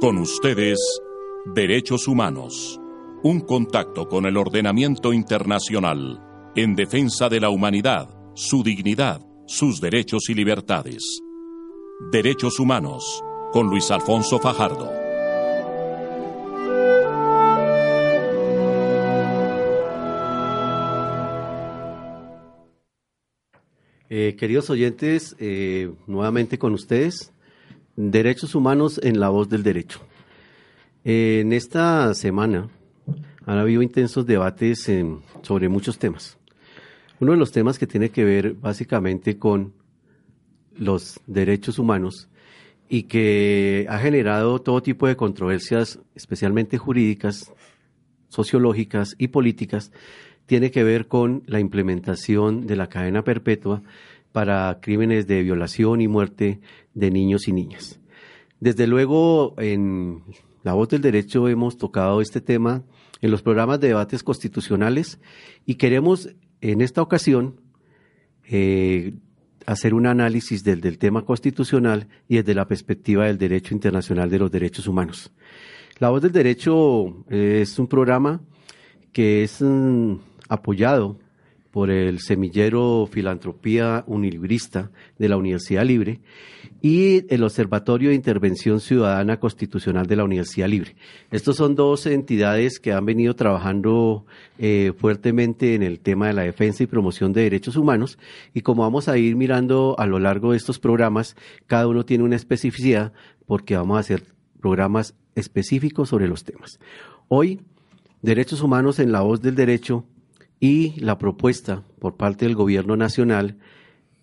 Con ustedes, Derechos Humanos. Un contacto con el ordenamiento internacional en defensa de la humanidad, su dignidad, sus derechos y libertades. Derechos Humanos, con Luis Alfonso Fajardo. Eh, queridos oyentes, eh, nuevamente con ustedes, Derechos Humanos en la voz del derecho. Eh, en esta semana han habido intensos debates sobre muchos temas. Uno de los temas que tiene que ver básicamente con los derechos humanos y que ha generado todo tipo de controversias, especialmente jurídicas, sociológicas y políticas, tiene que ver con la implementación de la cadena perpetua para crímenes de violación y muerte de niños y niñas. Desde luego, en La Voz del Derecho hemos tocado este tema en los programas de debates constitucionales y queremos en esta ocasión eh, hacer un análisis del, del, tema constitucional y desde la perspectiva del derecho internacional de los derechos humanos. La Voz del Derecho es un programa que es mm, apoyado por el semillero Filantropía Unilibrista de la Universidad Libre y el Observatorio de Intervención Ciudadana Constitucional de la Universidad Libre. Estos son dos entidades que han venido trabajando eh, fuertemente en el tema de la defensa y promoción de derechos humanos y como vamos a ir mirando a lo largo de estos programas, cada uno tiene una especificidad porque vamos a hacer programas específicos sobre los temas. Hoy, Derechos Humanos en la Voz del Derecho y la propuesta por parte del Gobierno Nacional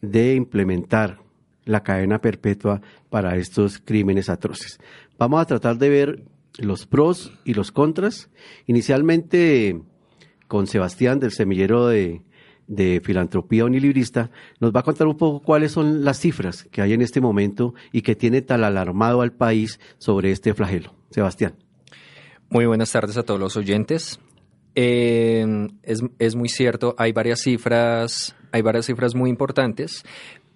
de implementar la cadena perpetua para estos crímenes atroces. Vamos a tratar de ver los pros y los contras. Inicialmente con Sebastián del semillero de, de filantropía unilibrista, nos va a contar un poco cuáles son las cifras que hay en este momento y que tiene tal alarmado al país sobre este flagelo. Sebastián. Muy buenas tardes a todos los oyentes. Eh, es, es, muy cierto, hay varias cifras, hay varias cifras muy importantes,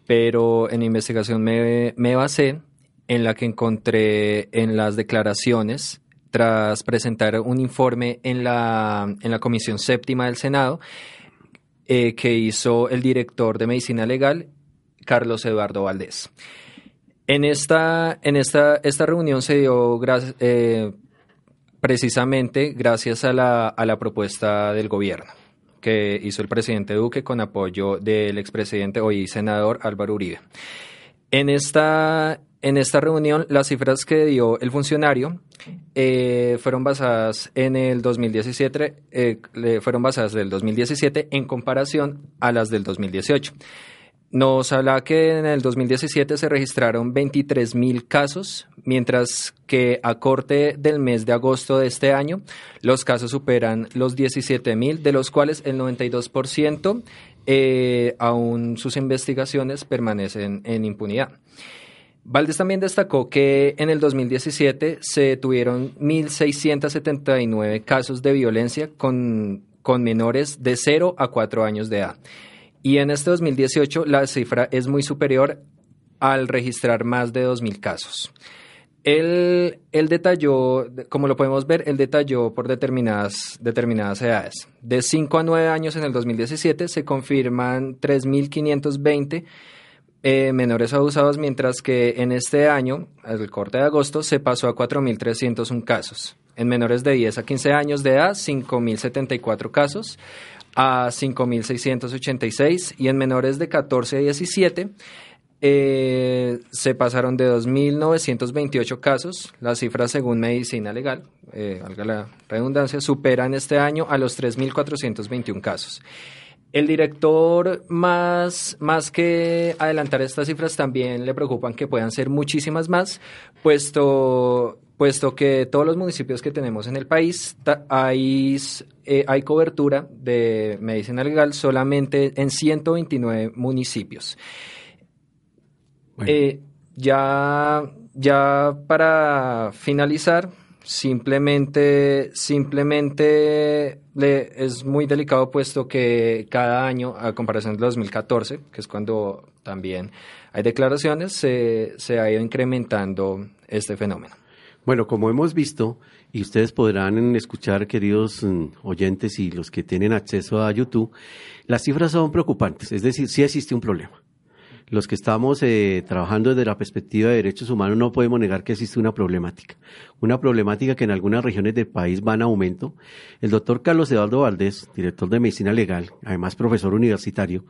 pero en investigación me, me basé en la que encontré en las declaraciones tras presentar un informe en la, en la Comisión Séptima del Senado eh, que hizo el director de Medicina Legal, Carlos Eduardo Valdés. En esta, en esta, esta reunión se dio eh, precisamente gracias a la, a la propuesta del gobierno que hizo el presidente Duque con apoyo del expresidente hoy senador Álvaro Uribe. En esta, en esta reunión, las cifras que dio el funcionario eh, fueron basadas en el 2017, eh, fueron basadas del 2017 en comparación a las del 2018. Nos habla que en el 2017 se registraron 23 mil casos, mientras que a corte del mes de agosto de este año los casos superan los 17 mil, de los cuales el 92% eh, aún sus investigaciones permanecen en impunidad. Valdés también destacó que en el 2017 se tuvieron 1.679 casos de violencia con, con menores de 0 a 4 años de edad. Y en este 2018 la cifra es muy superior al registrar más de 2.000 casos. Él, detalló, como lo podemos ver, él detalló por determinadas, determinadas edades. De 5 a 9 años en el 2017 se confirman 3.520 eh, menores abusados, mientras que en este año, el corte de agosto, se pasó a 4.301 casos. En menores de 10 a 15 años de edad, 5.074 casos a 5.686 y en menores de 14 a 17 eh, se pasaron de 2.928 casos. Las cifras según medicina legal, eh, valga la redundancia, superan este año a los 3.421 casos. El director, más, más que adelantar estas cifras, también le preocupan que puedan ser muchísimas más, puesto puesto que todos los municipios que tenemos en el país hay, eh, hay cobertura de medicina legal solamente en 129 municipios. Eh, ya, ya para finalizar, simplemente, simplemente le, es muy delicado puesto que cada año, a comparación de 2014, que es cuando también hay declaraciones, se, se ha ido incrementando este fenómeno. Bueno, como hemos visto, y ustedes podrán escuchar, queridos mm, oyentes y los que tienen acceso a YouTube, las cifras son preocupantes, es decir, sí existe un problema. Los que estamos eh, trabajando desde la perspectiva de derechos humanos no podemos negar que existe una problemática, una problemática que en algunas regiones del país va en aumento. El doctor Carlos Eduardo Valdés, director de Medicina Legal, además profesor universitario,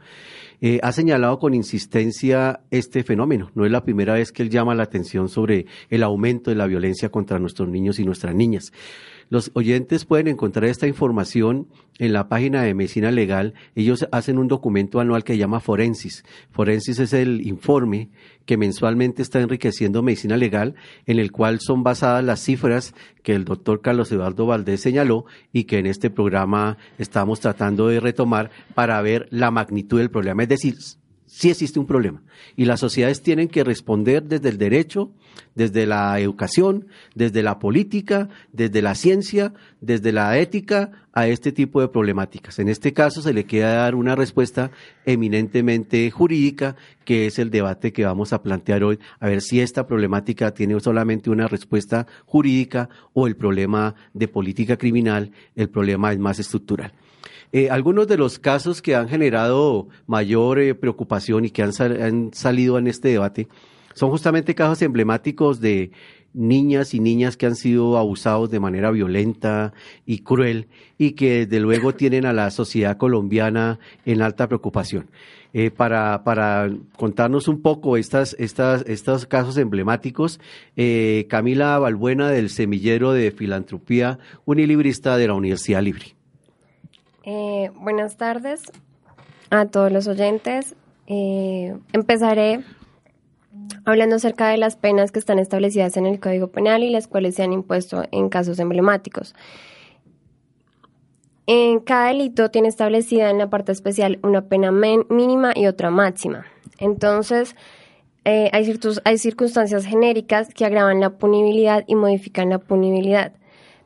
eh, ha señalado con insistencia este fenómeno. No es la primera vez que él llama la atención sobre el aumento de la violencia contra nuestros niños y nuestras niñas. Los oyentes pueden encontrar esta información en la página de Medicina Legal. Ellos hacen un documento anual que se llama Forensis. Forensis es el informe que mensualmente está enriqueciendo Medicina Legal, en el cual son basadas las cifras que el doctor Carlos Eduardo Valdés señaló y que en este programa estamos tratando de retomar para ver la magnitud del problema. Es decir, sí existe un problema y las sociedades tienen que responder desde el derecho, desde la educación, desde la política, desde la ciencia, desde la ética a este tipo de problemáticas. En este caso se le queda dar una respuesta eminentemente jurídica, que es el debate que vamos a plantear hoy, a ver si esta problemática tiene solamente una respuesta jurídica o el problema de política criminal, el problema es más estructural. Eh, algunos de los casos que han generado mayor eh, preocupación y que han, han, salido en este debate son justamente casos emblemáticos de niñas y niñas que han sido abusados de manera violenta y cruel y que desde luego tienen a la sociedad colombiana en alta preocupación. Eh, para, para contarnos un poco estas, estas, estos casos emblemáticos, eh, Camila Balbuena del Semillero de Filantropía, unilibrista de la Universidad Libre. Eh, buenas tardes a todos los oyentes. Eh, empezaré hablando acerca de las penas que están establecidas en el Código Penal y las cuales se han impuesto en casos emblemáticos. En cada delito tiene establecida en la parte especial una pena mínima y otra máxima. Entonces, eh, hay, hay circunstancias genéricas que agravan la punibilidad y modifican la punibilidad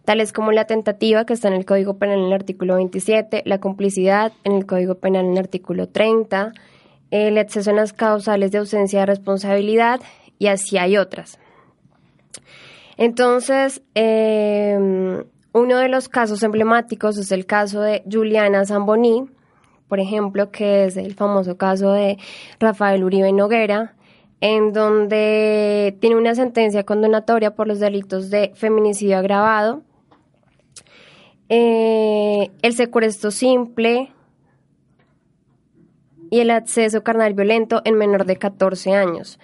tales como la tentativa que está en el Código Penal en el artículo 27, la complicidad en el Código Penal en el artículo 30, el exceso en las causales de ausencia de responsabilidad y así hay otras. Entonces, em, uno de los casos emblemáticos es el caso de Juliana Zamboni, por ejemplo, que es el famoso caso de Rafael Uribe Noguera, en donde tiene una sentencia condenatoria por los delitos de feminicidio agravado, eh, el secuestro simple y el acceso carnal violento en menor de 14 años.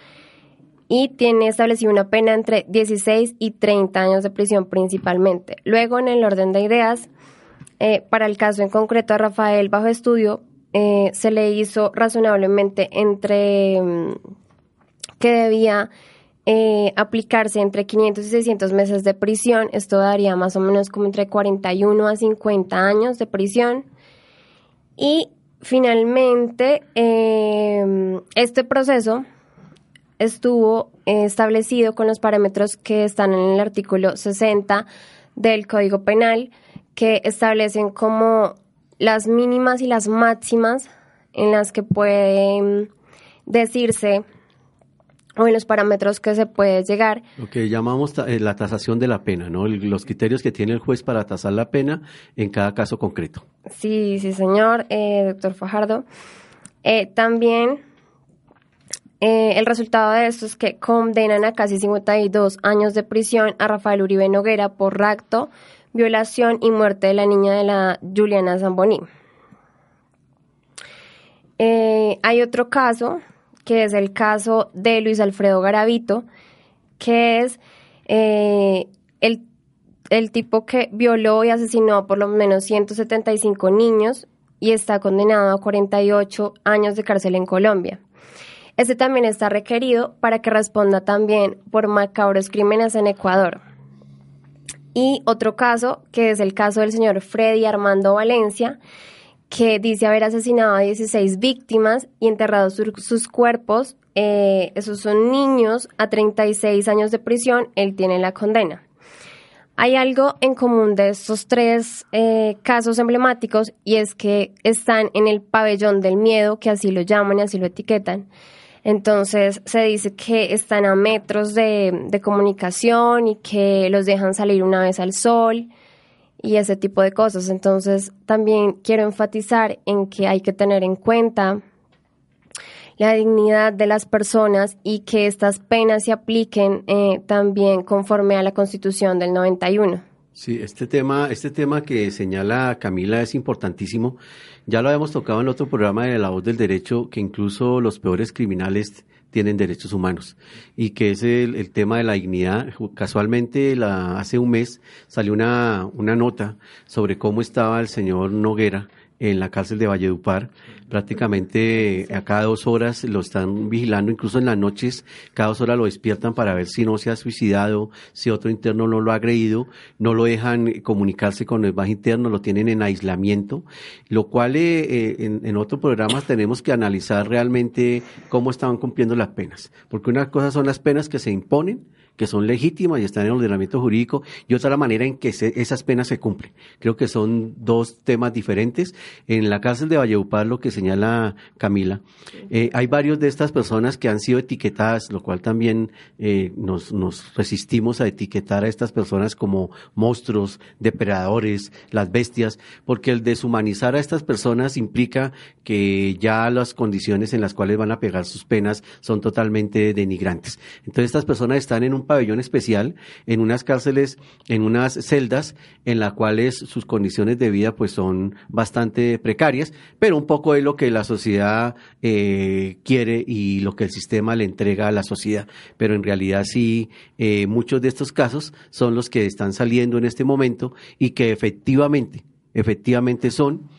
Y tiene establecido una pena entre 16 y 30 años de prisión principalmente. Luego, en el orden de ideas, eh, para el caso en concreto a Rafael bajo estudio, eh, se le hizo razonablemente entre mm, que debía eh, aplicarse entre 500 y 600 meses de prisión. Esto daría más o menos como entre 41 a 50 años de prisión. Y finalmente, eh, este proceso estuvo establecido con los parámetros que están en el artículo 60 del Código Penal, que establecen como las mínimas y las máximas en las que pueden decirse o en los parámetros que se puede llegar. Lo que llamamos eh, la tasación de la pena, ¿no? los criterios que tiene el juez para tasar la pena en cada caso concreto. Sí, sí, señor, eh, doctor Fajardo. Eh, también el resultado de esto es que condenan a casi 52 años de prisión a Rafael Uribe Noguera por rapto, violación y muerte de la niña de la Juliana Zamboni. hay otro caso que es el caso de Luis Alfredo Garavito, que es eh, el, el tipo que violó y asesinó a por lo menos 175 niños y está condenado a 48 años de cárcel en Colombia. Este también está requerido para que responda también por macabros crímenes en Ecuador. Y otro caso, que es el caso del señor Freddy Armando Valencia, que dice haber asesinado a 16 víctimas y enterrado sus cuerpos. Eh, esos son niños a 36 años de prisión. Él tiene la condena. Hay algo en común de estos tres eh, casos emblemáticos y es que están en el pabellón del miedo, que así lo llaman y así lo etiquetan, Entonces se dice que están a metros de, de comunicación y que los dejan salir una vez al sol y ese tipo de cosas. Entonces también quiero enfatizar en que hay que tener en cuenta la dignidad de las personas y que estas penas se apliquen eh, también conforme a la Constitución del 91. Sí, este tema, este tema que señala Camila es importantísimo. Ya lo habíamos tocado en otro programa de La Voz del Derecho, que incluso los peores criminales tienen derechos humanos y que es el, tema de la dignidad. Casualmente, la, hace un mes salió una, una nota sobre cómo estaba el señor Noguera en la cárcel de Valledupar. Prácticamente a cada dos horas lo están vigilando, incluso en las noches, cada dos horas lo despiertan para ver si no se ha suicidado, si otro interno no lo ha agredido, no lo dejan comunicarse con el bajo interno, lo tienen en aislamiento, lo cual eh, eh, en, en otros programas tenemos que analizar realmente cómo estaban cumpliendo las penas, porque una cosa son las penas que se imponen, que son legítimas y están en el ordenamiento jurídico, y otra la manera en que esas penas se cumplen. Creo que son dos temas diferentes. En la cárcel de Valledupar, lo que señala Camila, eh, hay varios de estas personas que han sido etiquetadas, lo cual también eh, nos, nos resistimos a etiquetar a estas personas como monstruos, depredadores, las bestias, porque el deshumanizar a estas personas implica que ya las condiciones en las cuales van a pegar sus penas son totalmente denigrantes. Entonces estas personas están en un pabellón especial en unas cárceles, en unas celdas en las cuales sus condiciones de vida pues son bastante precarias, pero un poco es lo que la sociedad eh, quiere y lo que el sistema le entrega a la sociedad. Pero en realidad sí, eh, muchos de estos casos son los que están saliendo en este momento y que efectivamente, efectivamente son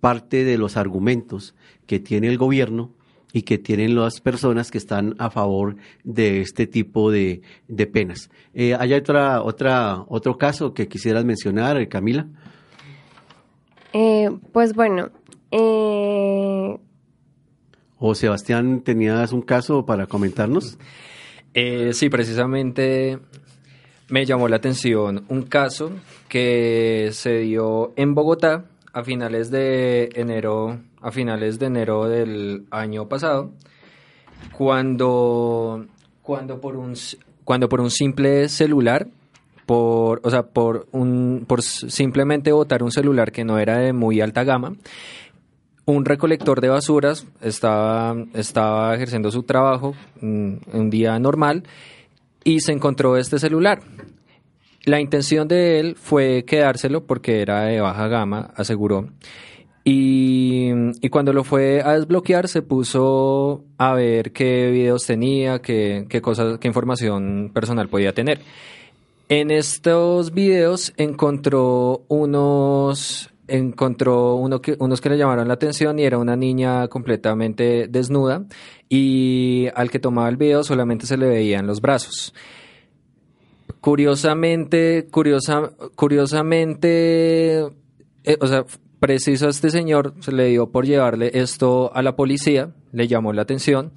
parte de los argumentos que tiene el gobierno y que tienen las personas que están a favor de este tipo de, de penas. Eh, ¿Hay otra, otra, otro caso que quisieras mencionar, Camila? Eh, pues bueno. Eh... ¿O Sebastián, tenías un caso para comentarnos? Eh, sí, precisamente me llamó la atención un caso que se dio en Bogotá a finales de enero a finales de enero del año pasado, cuando, cuando, por, un, cuando por un simple celular, por, o sea, por, un, por simplemente botar un celular que no era de muy alta gama, un recolector de basuras estaba, estaba ejerciendo su trabajo mm, un día normal y se encontró este celular. La intención de él fue quedárselo porque era de baja gama, aseguró. Y, cuando lo fue a desbloquear se puso a ver qué videos tenía, qué, qué cosas, qué información personal podía tener. En estos videos encontró unos encontró uno que, unos que le llamaron la atención y era una niña completamente desnuda y al que tomaba el video solamente se le veían los brazos. Curiosamente, curiosa, curiosamente, eh, o sea, preciso a este señor se le dio por llevarle esto a la policía, le llamó la atención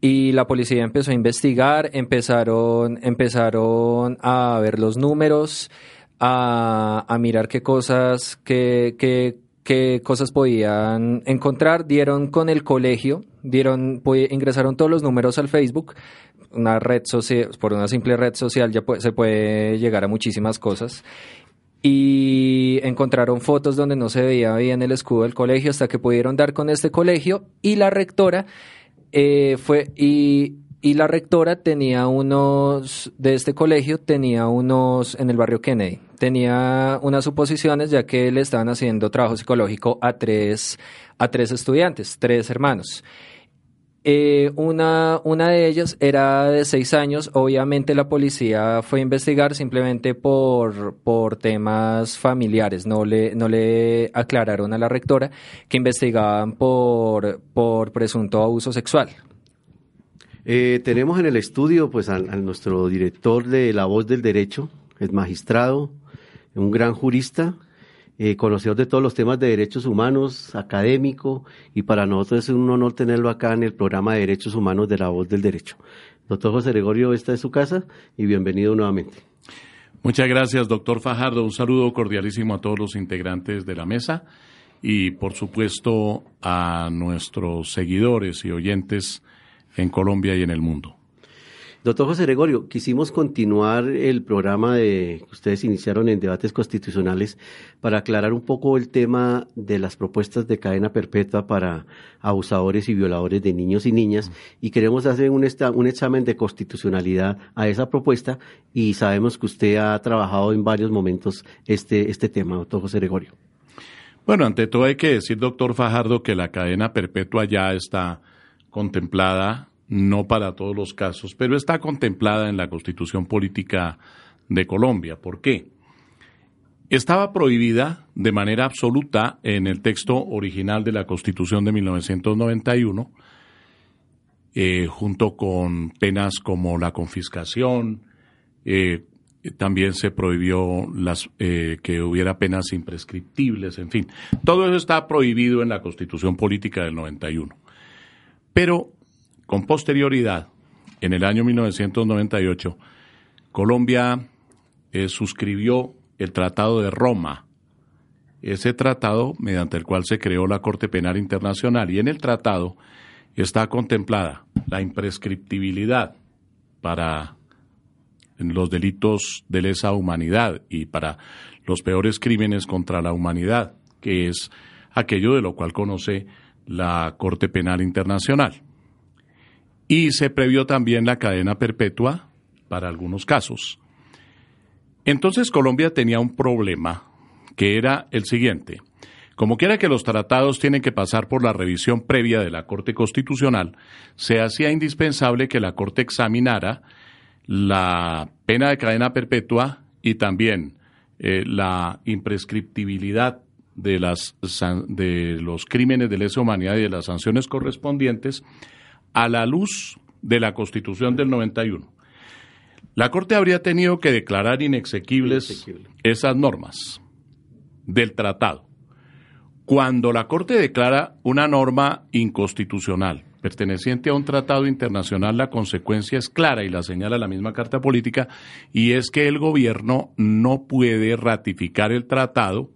y la policía empezó a investigar, empezaron, empezaron a ver los números, a, a mirar qué cosas, qué, qué, qué cosas podían encontrar, dieron con el colegio, dieron, ingresaron todos los números al Facebook, una red social, por una simple red social ya se puede llegar a muchísimas cosas y encontraron fotos donde no se veía bien el escudo del colegio hasta que pudieron dar con este colegio y la rectora eh, fue y, y, la rectora tenía unos de este colegio tenía unos en el barrio Kennedy tenía unas suposiciones ya que le estaban haciendo trabajo psicológico a tres a tres estudiantes tres hermanos eh, una, una de ellas era de seis años. Obviamente la policía fue a investigar simplemente por, por temas familiares. No le, no le aclararon a la rectora que investigaban por, por presunto abuso sexual. Eh, tenemos en el estudio pues a, nuestro director de La Voz del Derecho, el magistrado, un gran jurista, eh, conocedor de todos los temas de derechos humanos, académico, y para nosotros es un honor tenerlo acá en el programa de Derechos Humanos de la Voz del Derecho. Doctor José Gregorio, esta es su casa y bienvenido nuevamente. Muchas gracias, doctor Fajardo. Un saludo cordialísimo a todos los integrantes de la mesa y, por supuesto, a nuestros seguidores y oyentes en Colombia y en el mundo. Doctor José Gregorio, quisimos continuar el programa de, que ustedes iniciaron en debates constitucionales para aclarar un poco el tema de las propuestas de cadena perpetua para abusadores y violadores de niños y niñas y queremos hacer un, un examen de constitucionalidad a esa propuesta y sabemos que usted ha trabajado en varios momentos este, este tema, doctor José Gregorio. Bueno, ante todo hay que decir, doctor Fajardo, que la cadena perpetua ya está contemplada no para todos los casos, pero está contemplada en la Constitución Política de Colombia. ¿Por qué? Estaba prohibida de manera absoluta en el texto original de la Constitución de 1991, eh, junto con penas como la confiscación, eh, también se prohibió las, eh, que hubiera penas imprescriptibles, en fin. Todo eso está prohibido en la Constitución Política del 91. Pero con posterioridad, en el año 1998, Colombia eh, suscribió el Tratado de Roma, ese tratado mediante el cual se creó la Corte Penal Internacional. Y en el tratado está contemplada la imprescriptibilidad para los delitos de lesa humanidad y para los peores crímenes contra la humanidad, que es aquello de lo cual conoce la Corte Penal Internacional y se previó también la cadena perpetua para algunos casos. Entonces Colombia tenía un problema que era el siguiente. Como quiera que los tratados tienen que pasar por la revisión previa de la Corte Constitucional, se hacía indispensable que la Corte examinara la pena de cadena perpetua y también eh, la imprescriptibilidad de, las, de los crímenes de lesa humanidad y de las sanciones correspondientes a la luz de la Constitución del 91. La Corte habría tenido que declarar inexequibles esas normas del tratado. Cuando la Corte declara una norma inconstitucional perteneciente a un tratado internacional, la consecuencia es clara y la señala la misma Carta Política, y es que el gobierno no puede ratificar el tratado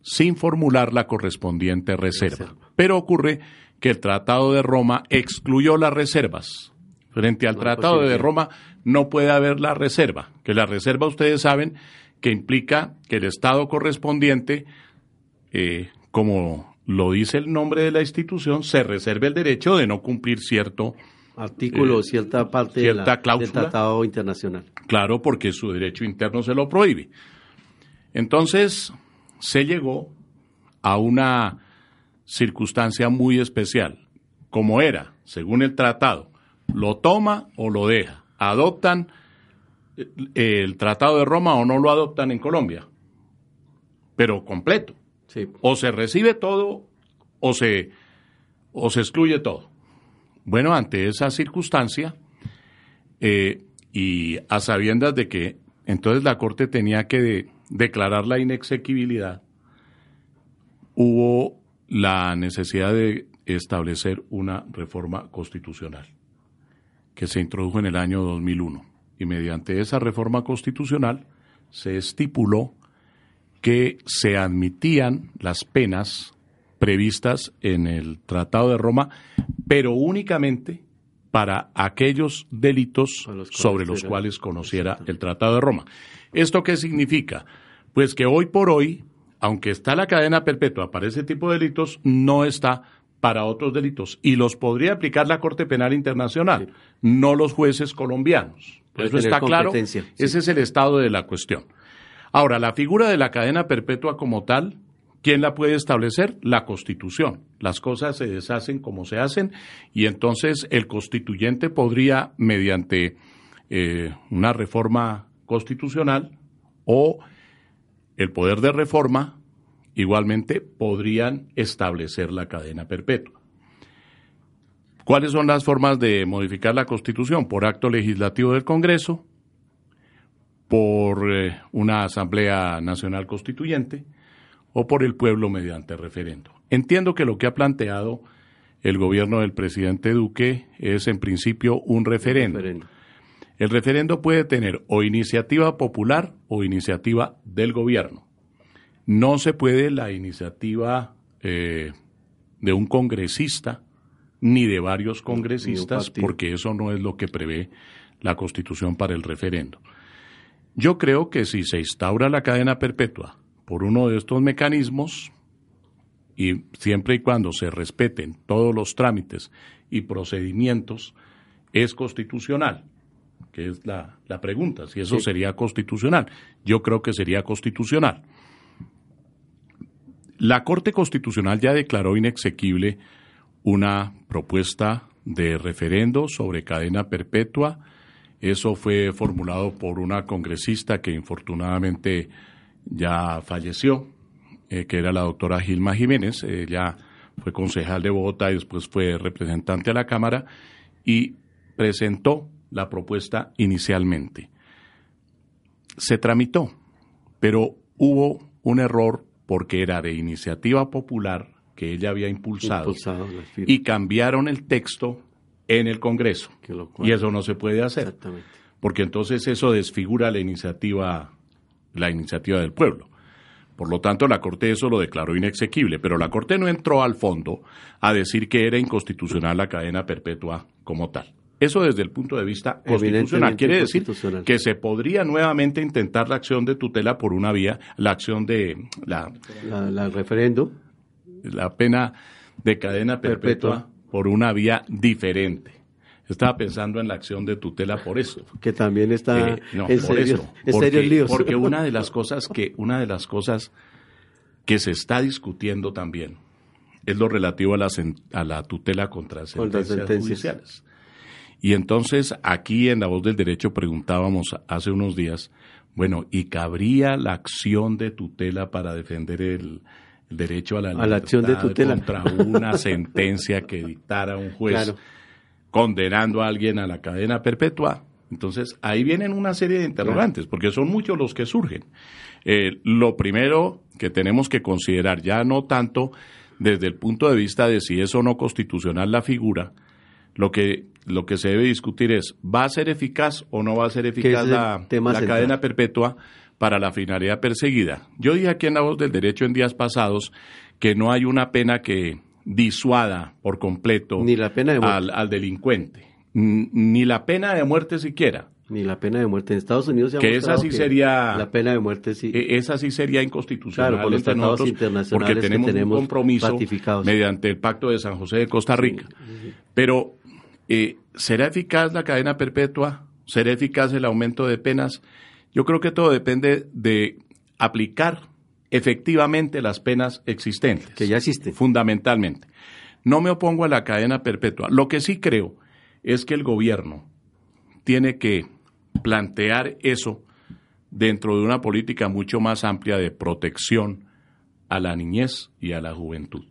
sin formular la correspondiente reserva. Pero ocurre que el Tratado de Roma excluyó las reservas. Frente al Tratado de Roma no puede haber la reserva, que la reserva ustedes saben que implica que el Estado correspondiente, eh, como lo dice el nombre de la institución, se reserve el derecho de no cumplir cierto artículo, eh, cierta parte del Tratado Internacional. Claro, porque su derecho interno se lo prohíbe. Entonces, se llegó a una circunstancia muy especial, como era, según el tratado, lo toma o lo deja, adoptan eh, el Tratado de Roma o no lo adoptan en Colombia, pero completo. O se recibe todo o se, o se excluye todo. Bueno, ante esa circunstancia, eh, y a sabiendas de que entonces la Corte tenía que declarar la inexequibilidad, hubo la necesidad de establecer una reforma constitucional que se introdujo en el año 2001. Y mediante esa reforma constitucional se estipuló que se admitían las penas previstas en el Tratado de Roma, pero únicamente para aquellos delitos sobre los cuales conociera el Tratado de Roma. ¿Esto qué significa? Pues que hoy por hoy aunque está la cadena perpetua para ese tipo de delitos, no está para otros delitos. Y los podría aplicar la Corte Penal Internacional, no los jueces colombianos. Eso está claro. Ese es el estado de la cuestión. Ahora, la figura de la cadena perpetua como tal, ¿quién la puede establecer? La Constitución. Las cosas se deshacen como se hacen y entonces el constituyente podría, mediante eh, una reforma constitucional o el poder de reforma igualmente podrían establecer la cadena perpetua. ¿Cuáles son las formas de modificar la Constitución? Por acto legislativo del Congreso, por eh, una Asamblea Nacional Constituyente o por el pueblo mediante referendo. Entiendo que lo que ha planteado el gobierno del presidente Duque es en principio un referendo. El referendo puede tener o iniciativa popular o iniciativa del gobierno. No se puede la iniciativa eh, de un congresista ni de varios congresistas, porque eso no es lo que prevé la Constitución para el referendo. Yo creo que si se instaura la cadena perpetua por uno de estos mecanismos, y siempre y cuando se respeten todos los trámites y procedimientos, es constitucional, que es la, pregunta, si eso sería constitucional. Yo creo que sería constitucional. La Corte Constitucional ya declaró inexequible una propuesta de referendo sobre cadena perpetua. Eso fue formulado por una congresista que infortunadamente ya falleció, eh, que era la doctora Gilma Jiménez. Ella fue concejal de Bogotá y después fue representante a la Cámara y presentó la propuesta inicialmente. Se tramitó, pero hubo un error porque era de iniciativa popular que ella había impulsado, y cambiaron el texto en el Congreso. y eso no se puede hacer. Porque entonces eso desfigura la iniciativa, la iniciativa del pueblo. Por lo tanto, la Corte eso lo declaró inexequible, pero la Corte no entró al fondo a decir que era inconstitucional la cadena perpetua como tal. Eso desde el punto de vista constitucional. Quiere decir que se podría nuevamente intentar la acción de tutela por una vía, la acción de la, la, referendo. La pena de cadena perpetua, por una vía diferente. Estaba pensando en la acción de tutela por eso. Que también está eh, en, serio, porque, Porque una de las cosas que, una de las cosas que se está discutiendo también es lo relativo a la, a la tutela contra sentencias judiciales. Y entonces aquí en La Voz del Derecho preguntábamos hace unos días, bueno, ¿y cabría la acción de tutela para defender el, derecho a la, a la acción de tutela contra una sentencia que dictara un juez condenando a alguien a la cadena perpetua? Entonces ahí vienen una serie de interrogantes, porque son muchos los que surgen. Eh, lo primero que tenemos que considerar, ya no tanto desde el punto de vista de si es o no constitucional la figura, lo que lo que se debe discutir es, ¿va a ser eficaz o no va a ser eficaz la, cadena perpetua para la finalidad perseguida? Yo dije aquí en la voz del derecho en días pasados que no hay una pena que disuada por completo ni la pena al, al, delincuente, ni la pena de muerte siquiera. Ni la pena de muerte. En Estados Unidos se ha que esa sí sería la pena de muerte sí. E, esa sí sería inconstitucional claro, por los tratados internacionales porque tenemos, un compromiso mediante el Pacto de San José de Costa Rica. Pero eh, ¿Será eficaz la cadena perpetua? ¿Será eficaz el aumento de penas? Yo creo que todo depende de aplicar efectivamente las penas existentes. Que ya existen. Fundamentalmente. No me opongo a la cadena perpetua. Lo que sí creo es que el gobierno tiene que plantear eso dentro de una política mucho más amplia de protección a la niñez y a la juventud.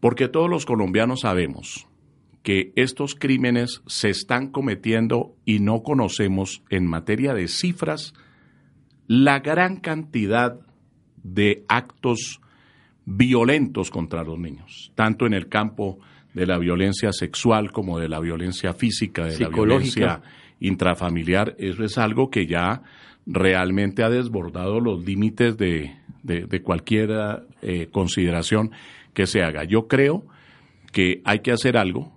Porque todos los colombianos sabemos que estos crímenes se están cometiendo y no conocemos en materia de cifras la gran cantidad de actos violentos contra los niños, tanto en el campo de la violencia sexual como de la violencia física, de la violencia intrafamiliar. Eso es algo que ya realmente ha desbordado los límites de, cualquier eh, consideración que se haga. Yo creo que hay que hacer algo,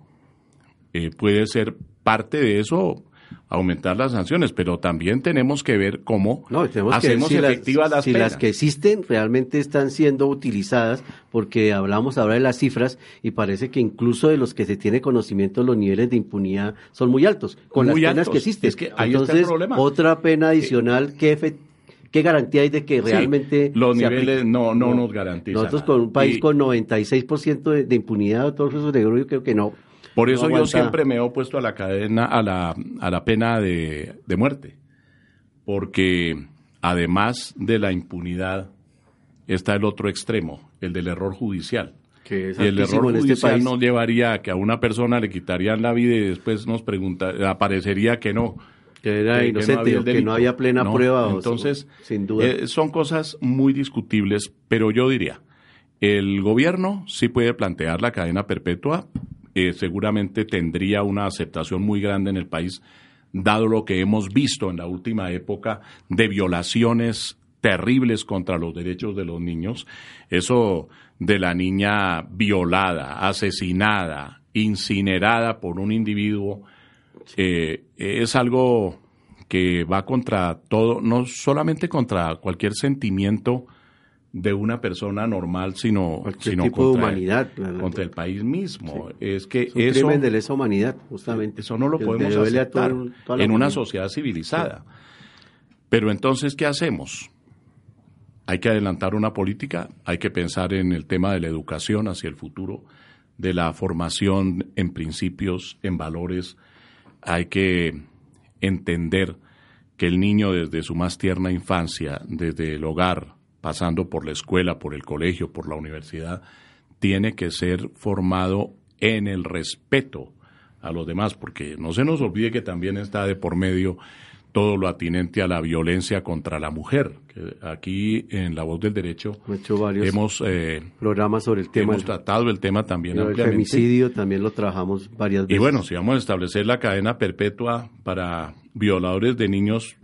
eh, puede ser parte de eso aumentar las sanciones, pero también tenemos que ver cómo hacemos efectivas las, si las que existen realmente están siendo utilizadas, porque hablamos ahora de las cifras y parece que incluso de los que se tiene conocimiento los niveles de impunidad son muy altos, con las penas que existen. Es que ahí Entonces, está el problema. otra pena adicional, ¿qué, ¿qué garantía hay de que realmente... los niveles no, no, nos garantizan. Nosotros con un país con 96% de, de impunidad, todos esos de yo creo que no. Por eso yo siempre me he opuesto a la cadena, a la, a la pena de, muerte, porque además de la impunidad está el otro extremo, el del error judicial. Que y el error este judicial nos llevaría a que a una persona le quitarían la vida y después nos pregunta, aparecería que no. Que era inocente, que no, que no había plena prueba. Entonces, sin duda. Eh, son cosas muy discutibles, pero yo diría, el gobierno sí puede plantear la cadena perpetua seguramente tendría una aceptación muy grande en el país, dado lo que hemos visto en la última época de violaciones terribles contra los derechos de los niños. Eso de la niña violada, asesinada incinerada por un individuo, eh, es algo que va contra todo, no solamente contra cualquier sentimiento de una persona normal, sino, sino tipo contra, de humanidad, contra el país mismo. Es que es un eso, crimen de lesa humanidad, justamente. Eso no lo podemos aceptar todo- en una sociedad civilizada. Pero entonces, ¿qué hacemos? Hay que adelantar una política, hay que pensar en el tema de la educación hacia el futuro, de la formación en principios, en valores. Hay que entender que el niño desde su más tierna infancia, desde el hogar, pasando por la escuela, por el colegio, por la universidad, tiene que ser formado en el respeto a los demás, porque no se nos olvide que también está de por medio todo lo atinente a la violencia contra la mujer. que aquí en La Voz del Derecho hecho varios hemos, eh, programas sobre el tema hemos tratado el tema también el ampliamente. femicidio, también lo trabajamos varias veces. Y bueno, si vamos a establecer la cadena perpetua para violadores de niños,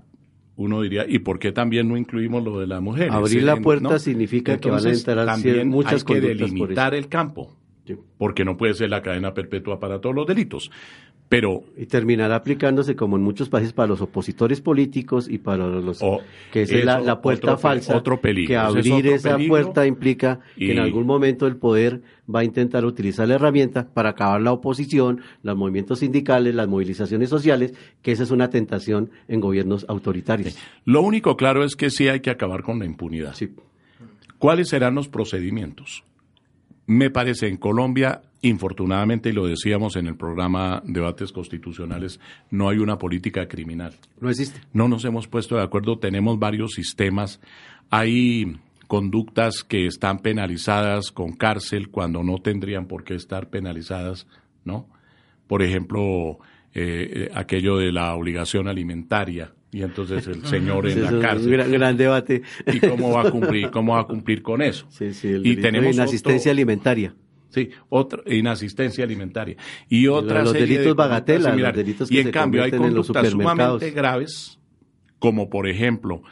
uno diría, ¿y por qué también no incluimos lo de las mujeres? Abrir la puerta significa que van a Entonces, entrar también muchas hay que por delimitar eso. el campo, Sí. porque no puede ser la cadena perpetua para todos los delitos. Pero Y terminará aplicándose como en muchos países para los opositores políticos y para los que esa es la, la puerta otro falsa otro peligro. que es abrir esa puerta implica que en algún momento el poder va a intentar utilizar la herramienta para acabar la oposición, los movimientos sindicales, las movilizaciones sociales, que esa es una tentación en gobiernos autoritarios. lo único claro es que sí hay que acabar con la impunidad. Sí. ¿Cuáles serán los procedimientos? Me parece en Colombia, infortunadamente, y lo decíamos en el programa Debates Constitucionales, no hay una política criminal. No existe. No nos hemos puesto de acuerdo, tenemos varios sistemas, hay conductas que están penalizadas con cárcel cuando no tendrían por qué estar penalizadas, ¿no? Por ejemplo, eh, eh, aquello de la obligación alimentaria, y entonces el señor en la cárcel. gran, gran debate. ¿Y cómo va a cumplir, cómo va a cumplir con eso? Sí, sí, el y tenemos inasistencia otro- alimentaria. Sí, otra inasistencia alimentaria. Y otra Los serie de delitos bagatela, los delitos Y en cambio hay conductas sumamente graves, como por ejemplo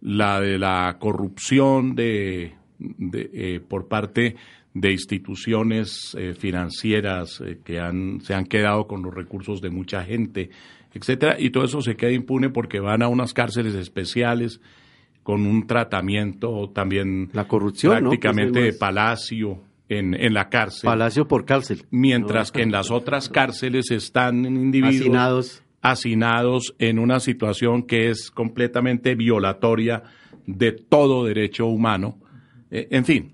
la de la corrupción de, de, eh, por parte de instituciones eh, financieras eh, que han, se han quedado con los recursos de mucha gente, etcétera, y todo eso se queda impune porque van a unas cárceles especiales con un tratamiento también La corrupción, ¿no? prácticamente Pues de palacio en, en la cárcel, Palacio por cárcel. mientras que en las otras cárceles están individuos Hacinados. hacinados en una situación que es completamente violatoria de todo derecho humano. Eh, en fin,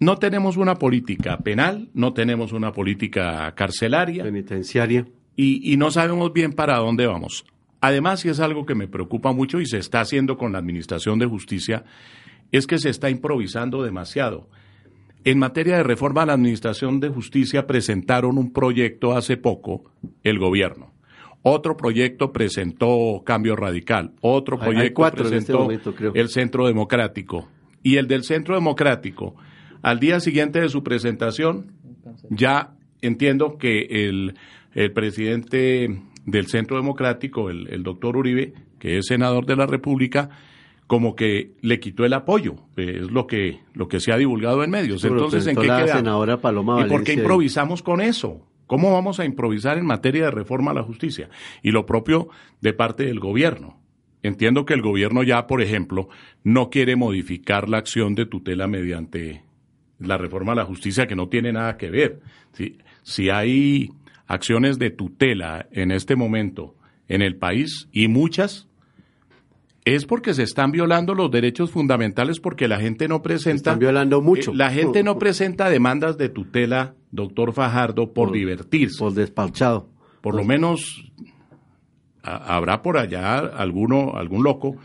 no tenemos una política penal, no tenemos una política carcelaria penitenciaria. Y, y no sabemos bien para dónde vamos. Además, y es algo que me preocupa mucho y se está haciendo con la Administración de Justicia, es que se está improvisando demasiado. En materia de reforma a la Administración de Justicia presentaron un proyecto hace poco el gobierno. Otro proyecto presentó Cambio Radical. Otro hay proyecto cuatro este presentó momento, creo. el Centro Democrático. Y el del Centro Democrático, al día siguiente de su presentación, ya entiendo que el, el presidente del Centro Democrático, el, el doctor Uribe, que es senador de la República, como que le quitó el apoyo, es lo que, lo que se ha divulgado en medios. Pero Entonces, ¿en qué la quedamos? senadora Paloma ¿Y por qué improvisamos con eso? ¿Cómo vamos a improvisar en materia de reforma a la justicia? Y lo propio de parte del gobierno. Entiendo que el gobierno ya, por ejemplo, no quiere modificar la acción de tutela mediante la reforma a la justicia que no tiene nada que ver. Si, si hay acciones de tutela en este momento en el país y muchas, es porque se están violando los derechos fundamentales porque la gente no presenta... están violando mucho. Eh, La gente no presenta demandas de tutela, doctor Fajardo, por, Por- divertirse. Por despachado. Por lo menos a- habrá por allá alguno, algún loco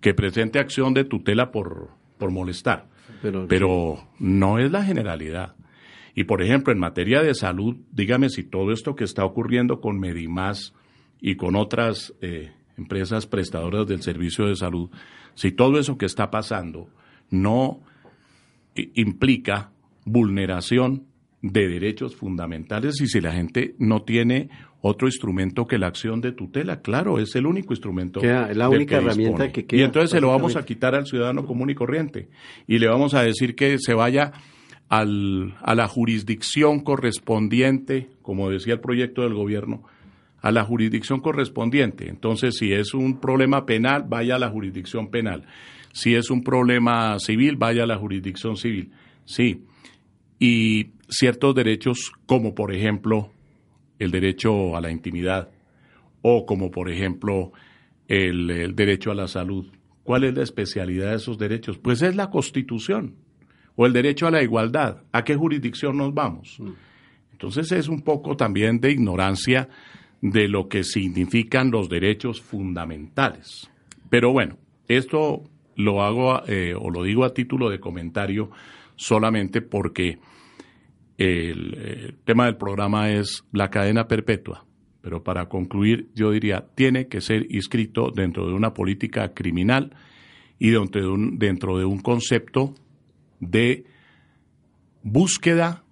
que presente acción de tutela por, por molestar. Pero, Pero no es la generalidad. Y por ejemplo, en materia de salud, dígame si todo esto que está ocurriendo con Medimás y con otras eh, empresas prestadoras del servicio de salud, si todo eso que está pasando no i- implica vulneración de derechos fundamentales y si la gente no tiene otro instrumento que la acción de tutela, claro, es el único instrumento. Queda- es la única que herramienta dispone. que queda, Y entonces se lo vamos a quitar al ciudadano común y corriente y le vamos a decir que se vaya a la jurisdicción correspondiente, como decía el proyecto del gobierno, a la jurisdicción correspondiente. Entonces, si es un problema penal, vaya a la jurisdicción penal. Si es un problema civil, vaya a la jurisdicción civil. Sí. Y ciertos derechos, como por ejemplo el derecho a la intimidad, o como por ejemplo el, derecho a la salud. ¿Cuál es la especialidad de esos derechos? Pues es la Constitución o el derecho a la igualdad. ¿A qué jurisdicción nos vamos? Mm. Entonces es un poco también de ignorancia de lo que significan los derechos fundamentales. Pero bueno, esto lo hago eh, o lo digo a título de comentario solamente porque el tema del programa es la cadena perpetua. Pero para concluir, yo diría, tiene que ser inscrito dentro de una política criminal y dentro de un, dentro de un concepto de búsqueda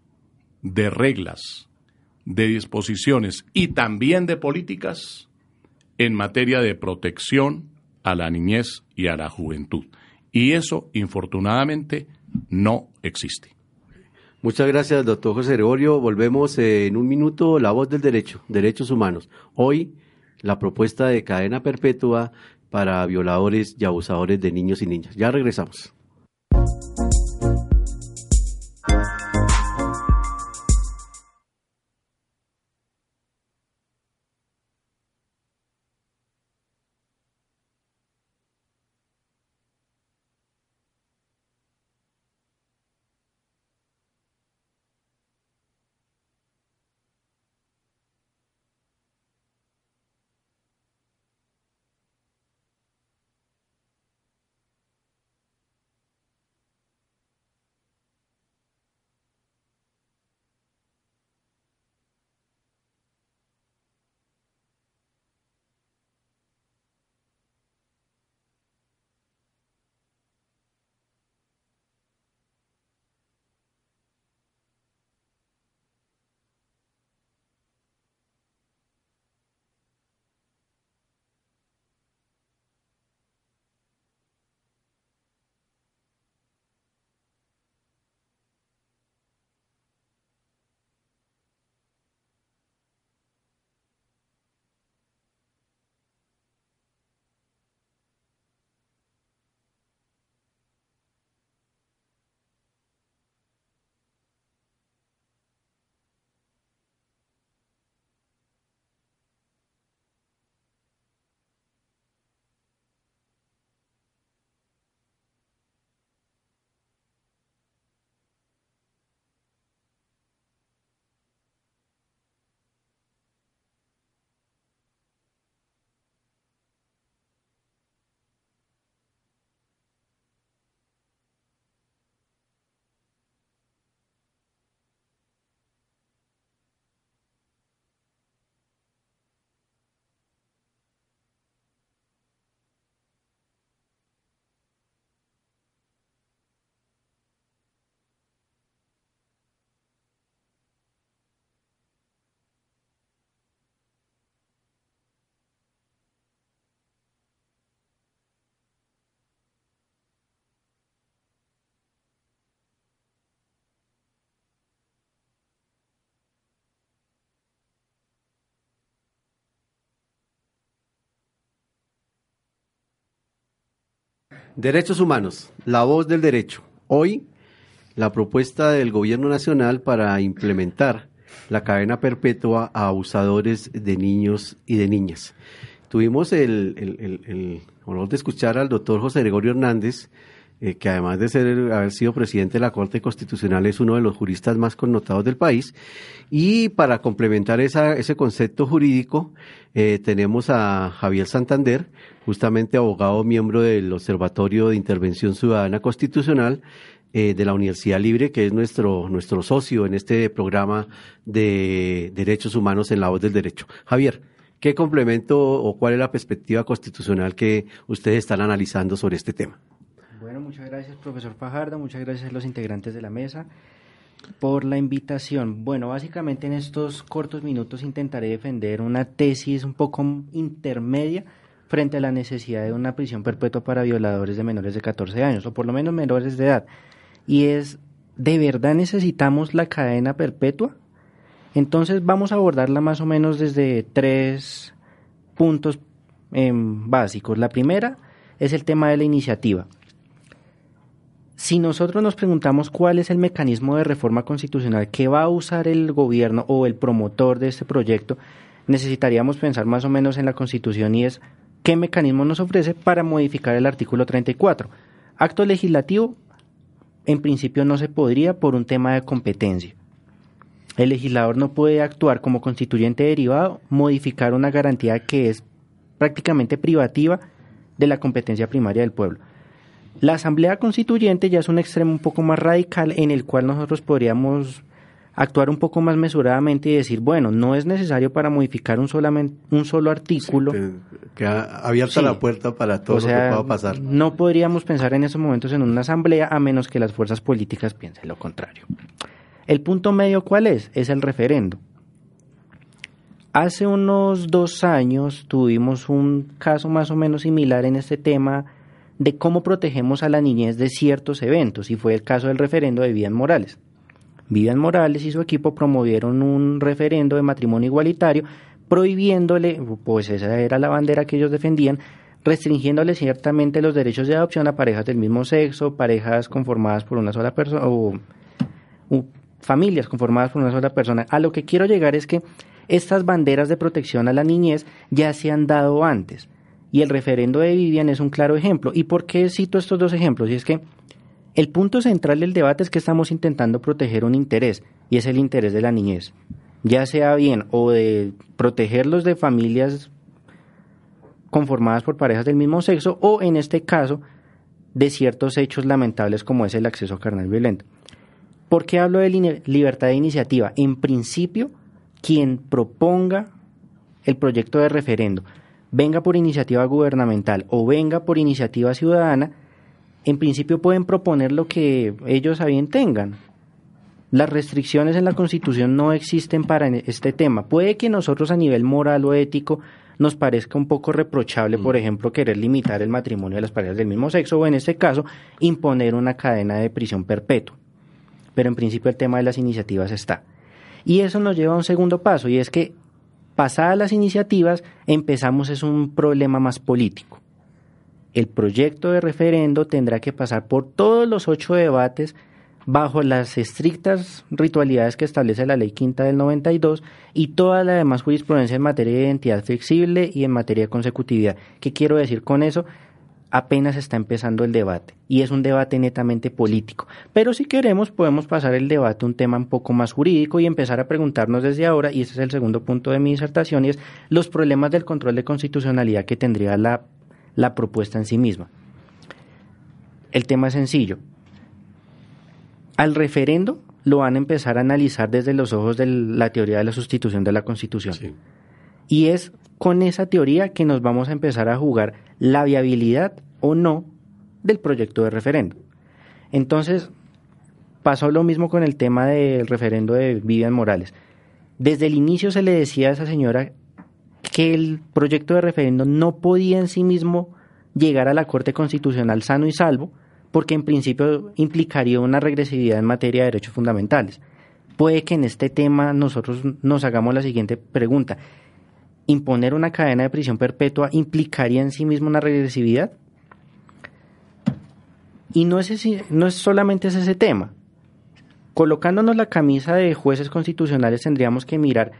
de reglas, de disposiciones y también de políticas en materia de protección a la niñez y a la juventud. Y eso, infortunadamente, no existe. Muchas gracias, doctor José Gregorio. Volvemos en un minuto. La voz del derecho, derechos humanos. Hoy, la propuesta de cadena perpetua para violadores y abusadores de niños y niñas. Ya regresamos. Derechos humanos, la voz del derecho. Hoy, la propuesta del Gobierno Nacional para implementar la cadena perpetua a abusadores de niños y de niñas. Tuvimos el, honor de escuchar al doctor José Gregorio Hernández, eh, que además de ser, haber sido presidente de la Corte Constitucional es uno de los juristas más connotados del país. Y para complementar esa, ese concepto jurídico, eh, tenemos a Javier Santander, justamente abogado miembro del Observatorio de Intervención Ciudadana Constitucional eh, de la Universidad Libre, que es nuestro, nuestro socio en este programa de derechos humanos en la voz del derecho. Javier, ¿qué complemento o cuál es la perspectiva constitucional que ustedes están analizando sobre este tema? Bueno, muchas gracias, profesor Fajardo, muchas gracias a los integrantes de la mesa por la invitación. Bueno, básicamente en estos cortos minutos intentaré defender una tesis un poco intermedia frente a la necesidad de una prisión perpetua para violadores de menores de 14 años, o por lo menos menores de edad. Y es ¿de verdad necesitamos la cadena perpetua? Entonces vamos a abordarla más o menos desde tres puntos em, básicos. La primera es el tema de la iniciativa. Si nosotros nos preguntamos cuál es el mecanismo de reforma constitucional que va a usar el gobierno o el promotor de este proyecto, necesitaríamos pensar más o menos en la Constitución y es qué mecanismo nos ofrece para modificar el artículo 34. Acto legislativo, en principio no se podría por un tema de competencia. El legislador no puede actuar como constituyente derivado, modificar una garantía que es prácticamente privativa de la competencia primaria del pueblo. La Asamblea Constituyente ya es un extremo un poco más radical en el cual nosotros podríamos actuar un poco más mesuradamente y decir, bueno, no es necesario para modificar un, solamente, un solo artículo. que ha abierta la puerta para todo lo que pueda pasar. No podríamos pensar en esos momentos en una asamblea a menos que las fuerzas políticas piensen lo contrario. El punto medio, ¿cuál es? Es el referendo. Hace unos dos años tuvimos un caso más o menos similar en este tema de cómo protegemos a la niñez de ciertos eventos, y fue el caso del referendo de Vivian Morales. Vivian Morales y su equipo promovieron un referendo de matrimonio igualitario, prohibiéndole, pues esa era la bandera que ellos defendían, restringiéndole ciertamente los derechos de adopción a parejas del mismo sexo, parejas conformadas por una sola persona, o, familias conformadas por una sola persona. A lo que quiero llegar es que estas banderas de protección a la niñez ya se han dado antes. Y el referendo de Vivian es un claro ejemplo. ¿Y por qué cito estos dos ejemplos? Y es que el punto central del debate es que estamos intentando proteger un interés, y es el interés de la niñez. Ya sea bien o de protegerlos de familias conformadas por parejas del mismo sexo, o en este caso, de ciertos hechos lamentables como es el acceso carnal violento. ¿Por qué hablo de libertad de iniciativa? En principio, quien proponga el proyecto de referendo, venga por iniciativa gubernamental o venga por iniciativa ciudadana, en principio pueden proponer lo que ellos a bien tengan. Las restricciones en la Constitución no existen para este tema. Puede que nosotros a nivel moral o ético nos parezca un poco reprochable, por mm. ejemplo, querer limitar el matrimonio de las parejas del mismo sexo o en este caso imponer una cadena de prisión perpetua. Pero en principio el tema de las iniciativas está. Y eso nos lleva a un segundo paso y es que pasadas las iniciativas empezamos es un problema más político. El proyecto de referendo tendrá que pasar por todos los ocho debates bajo las estrictas ritualidades que establece la Ley Quinta del 92 y toda la demás jurisprudencia en materia de identidad flexible y en materia de consecutividad. ¿Qué quiero decir con eso? Apenas está empezando el debate y es un debate netamente político. Pero si queremos podemos pasar el debate a un tema un poco más jurídico y empezar a preguntarnos desde ahora, y ese es el segundo punto de mi disertación, y es los problemas del control de constitucionalidad que tendría la, la propuesta en sí misma. El tema es sencillo. Al referendo lo van a empezar a analizar desde los ojos de la teoría de la sustitución de la Constitución. Y es con esa teoría que nos vamos a empezar a jugar la viabilidad o no del proyecto de referendo. Entonces, pasó lo mismo con el tema del referendo de Vivian Morales. Desde el inicio se le decía a esa señora que el proyecto de referendo no podía en sí mismo llegar a la Corte Constitucional sano y salvo, porque en principio implicaría una regresividad en materia de derechos fundamentales. Puede que en este tema nosotros nos hagamos la siguiente pregunta imponer una cadena de prisión perpetua implicaría en sí mismo una regresividad? Y no es, no es solamente ese tema. Colocándonos la camisa de jueces constitucionales tendríamos que mirar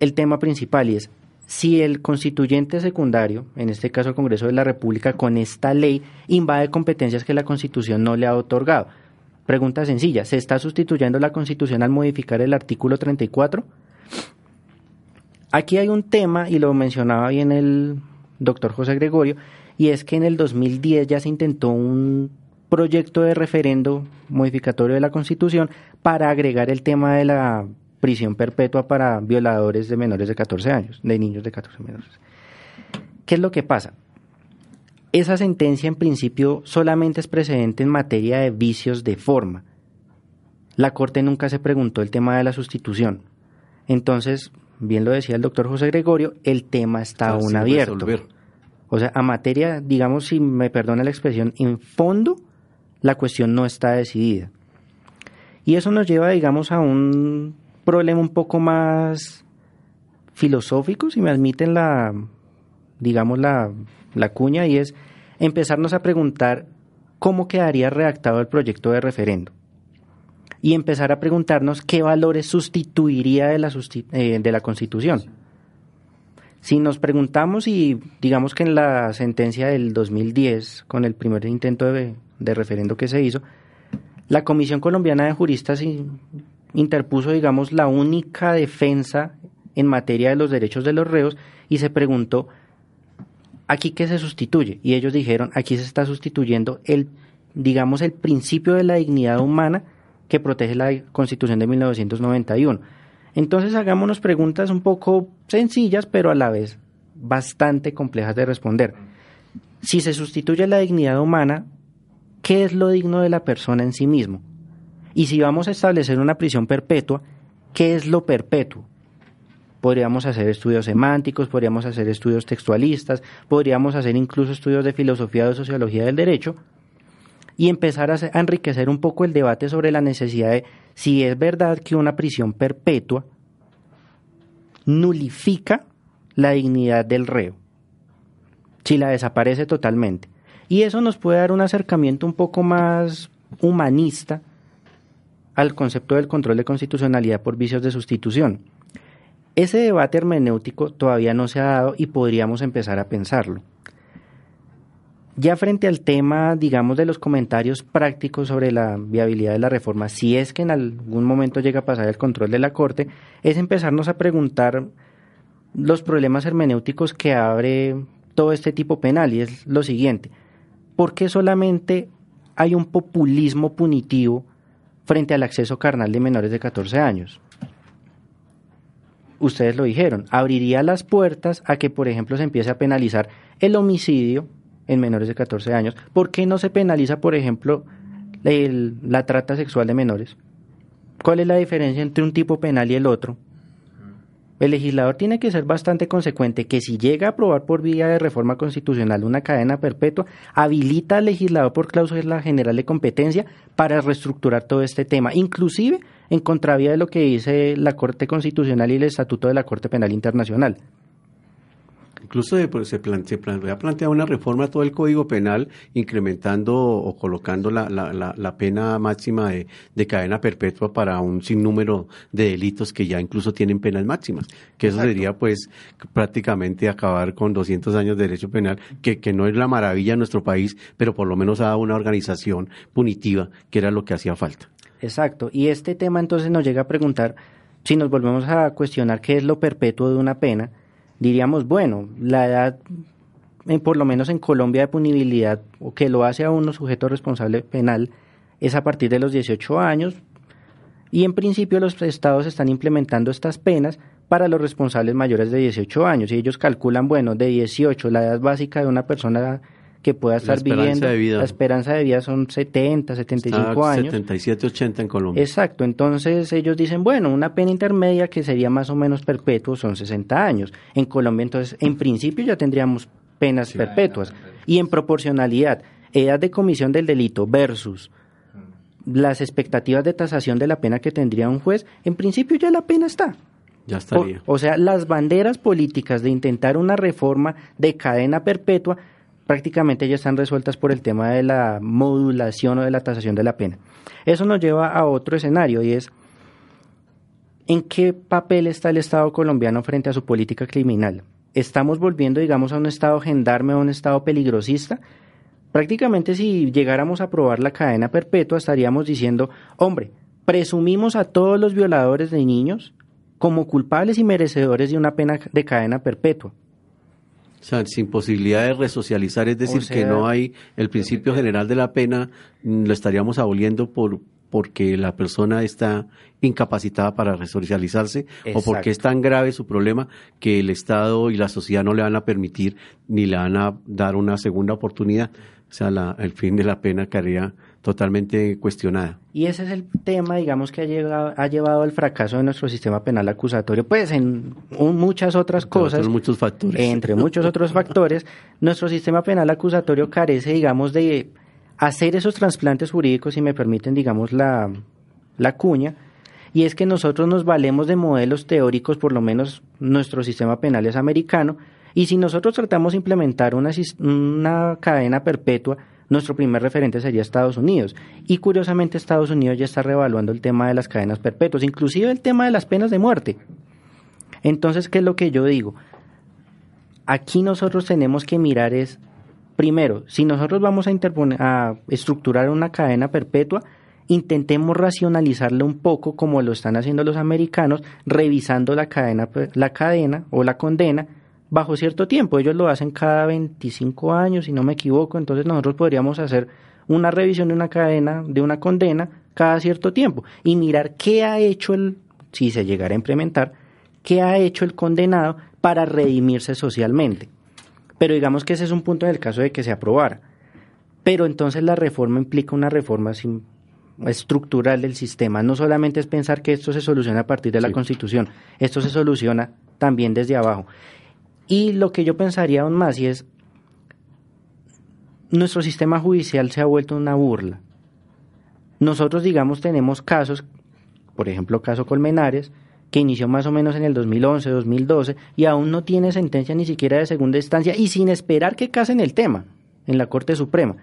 el tema principal y es si el constituyente secundario, en este caso el Congreso de la República, con esta ley invade competencias que la Constitución no le ha otorgado. Pregunta sencilla, ¿se está sustituyendo la Constitución al modificar el artículo 34? Aquí hay un tema, y lo mencionaba bien el doctor José Gregorio, y es que en el 2010 ya se intentó un proyecto de referendo modificatorio de la Constitución para agregar el tema de la prisión perpetua para violadores de menores de 14 años, de niños de 14 menores. ¿Qué es lo que pasa? Esa sentencia en principio solamente es precedente en materia de vicios de forma. La Corte nunca se preguntó el tema de la sustitución. Entonces, bien lo decía el doctor José Gregorio, el tema está aún abierto. O sea, a materia, digamos, si me perdona la expresión, en fondo, la cuestión no está decidida. Y eso nos lleva, digamos, a un problema un poco más filosófico, si me admiten la, digamos, la, la cuña, y es empezarnos a preguntar cómo quedaría redactado el proyecto de referendo y empezar a preguntarnos qué valores sustituiría de la, eh, de la Constitución. Si nos preguntamos y digamos que en la sentencia del 2010, con el primer intento de, de referendo que se hizo, la Comisión Colombiana de Juristas interpuso, digamos, la única defensa en materia de los derechos de los reos y se preguntó, ¿aquí qué se sustituye? Y ellos dijeron, aquí se está sustituyendo el, digamos, el principio de la dignidad humana que protege la Constitución de 1991. Entonces hagámonos preguntas un poco sencillas, pero a la vez bastante complejas de responder. Si se sustituye la dignidad humana, ¿qué es lo digno de la persona en sí mismo? Y si vamos a establecer una prisión perpetua, ¿qué es lo perpetuo? Podríamos hacer estudios semánticos, podríamos hacer estudios textualistas, podríamos hacer incluso estudios de filosofía o de sociología del derecho, y empezar a, enriquecer un poco el debate sobre la necesidad de si es verdad que una prisión perpetua nulifica la dignidad del reo, si la desaparece totalmente. Y eso nos puede dar un acercamiento un poco más humanista al concepto del control de constitucionalidad por vicios de sustitución. Ese debate hermenéutico todavía no se ha dado y podríamos empezar a pensarlo. Ya frente al tema, digamos, de los comentarios prácticos sobre la viabilidad de la reforma, si es que en algún momento llega a pasar el control de la Corte, es empezarnos a preguntar los problemas hermenéuticos que abre todo este tipo penal y es lo siguiente, ¿por qué solamente hay un populismo punitivo frente al acceso carnal de menores de 14 años? Ustedes lo dijeron, abriría las puertas a que, por ejemplo, se empiece a penalizar el homicidio en menores de 14 años. ¿Por qué no se penaliza, por ejemplo, la trata sexual de menores? ¿Cuál es la diferencia entre un tipo penal y el otro? El legislador tiene que ser bastante consecuente que si llega a aprobar por vía de reforma constitucional una cadena perpetua, habilita al legislador por cláusula general de competencia para reestructurar todo este tema, inclusive en contravía de lo que dice la Corte Constitucional y el Estatuto de la Corte Penal Internacional. Incluso se, pues, se, plantea, plantear una reforma a todo el Código Penal, incrementando o colocando la, la, la, pena máxima de, de, cadena perpetua para un sinnúmero de delitos que ya incluso tienen penas máximas. Que eso sería, pues, prácticamente acabar con 200 años de derecho penal, que, que no es la maravilla en nuestro país, pero por lo menos ha dado una organización punitiva, que era lo que hacía falta. Exacto. Y este tema entonces nos llega a preguntar, si nos volvemos a cuestionar qué es lo perpetuo de una pena, diríamos, bueno, la edad, por lo menos en Colombia, de punibilidad, o que lo hace a uno sujeto responsable penal, es a partir de los 18 años, y en principio los estados están implementando estas penas para los responsables mayores de 18 años, y ellos calculan, bueno, de 18, la edad básica de una persona que pueda estar viviendo. La esperanza de vida son 70, 75 años. 77, 80 en Colombia. Exacto. Entonces ellos dicen, bueno, una pena intermedia que sería más o menos perpetuo son 60 años. En Colombia, entonces, en principio ya tendríamos penas perpetuas. Y en proporcionalidad, edad de comisión del delito versus las expectativas de tasación de la pena que tendría un juez, en principio ya la pena está. Ya estaría. o sea, las banderas políticas de intentar una reforma de cadena perpetua prácticamente ya están resueltas por el tema de la modulación o de la tasación de la pena. Eso nos lleva a otro escenario y es ¿en qué papel está el Estado colombiano frente a su política criminal? ¿Estamos volviendo, digamos, a un Estado gendarme, a un Estado peligrosista? Prácticamente si llegáramos a aprobar la cadena perpetua estaríamos diciendo, hombre, presumimos a todos los violadores de niños como culpables y merecedores de una pena de cadena perpetua. O sea, sin posibilidad de resocializar, es decir, que no hay el principio general de la pena, mm, lo estaríamos aboliendo por porque la persona está incapacitada para resocializarse o porque es tan grave su problema que el Estado y la sociedad no le van a permitir ni le van a dar una segunda oportunidad. O sea, la, el fin de la pena quedaría totalmente cuestionada. Y ese es el tema, digamos, que ha, llegado, ha llevado al fracaso de nuestro sistema penal acusatorio, pues en muchas otras cosas. Entre muchos factores. Entre muchos otros factores, nuestro sistema penal acusatorio carece, digamos, de hacer esos trasplantes jurídicos, si me permiten, digamos, la, la cuña, y es que nosotros nos valemos de modelos teóricos, por lo menos nuestro sistema penal es americano, y si nosotros tratamos de implementar una, una cadena perpetua, nuestro primer referente sería Estados Unidos. Y curiosamente Estados Unidos ya está revaluando el tema de las cadenas perpetuas, inclusive el tema de las penas de muerte. Entonces, ¿qué es lo que yo digo? Aquí nosotros tenemos que mirar es, primero, si nosotros vamos a, a estructurar una cadena perpetua, intentemos racionalizarla un poco como lo están haciendo los americanos, revisando la cadena, la cadena o la condena bajo cierto tiempo. Ellos lo hacen cada 25 años, si no me equivoco, entonces nosotros podríamos hacer una revisión de una cadena, de una condena, cada cierto tiempo y mirar qué ha hecho el, si se llegara a implementar, qué ha hecho el condenado para redimirse socialmente. Pero digamos que ese es un punto en el caso de que se aprobara. Pero entonces la reforma implica una reforma estructural del sistema. No solamente es pensar que esto se soluciona a partir de la Constitución, esto se soluciona también desde abajo. Y lo que yo pensaría aún más es, nuestro sistema judicial se ha vuelto una burla. Nosotros, digamos, tenemos casos, por ejemplo, caso Colmenares, que inició más o menos en el 2011, 2012, y aún no tiene sentencia ni siquiera de segunda instancia y sin esperar que casen el tema en la Corte Suprema.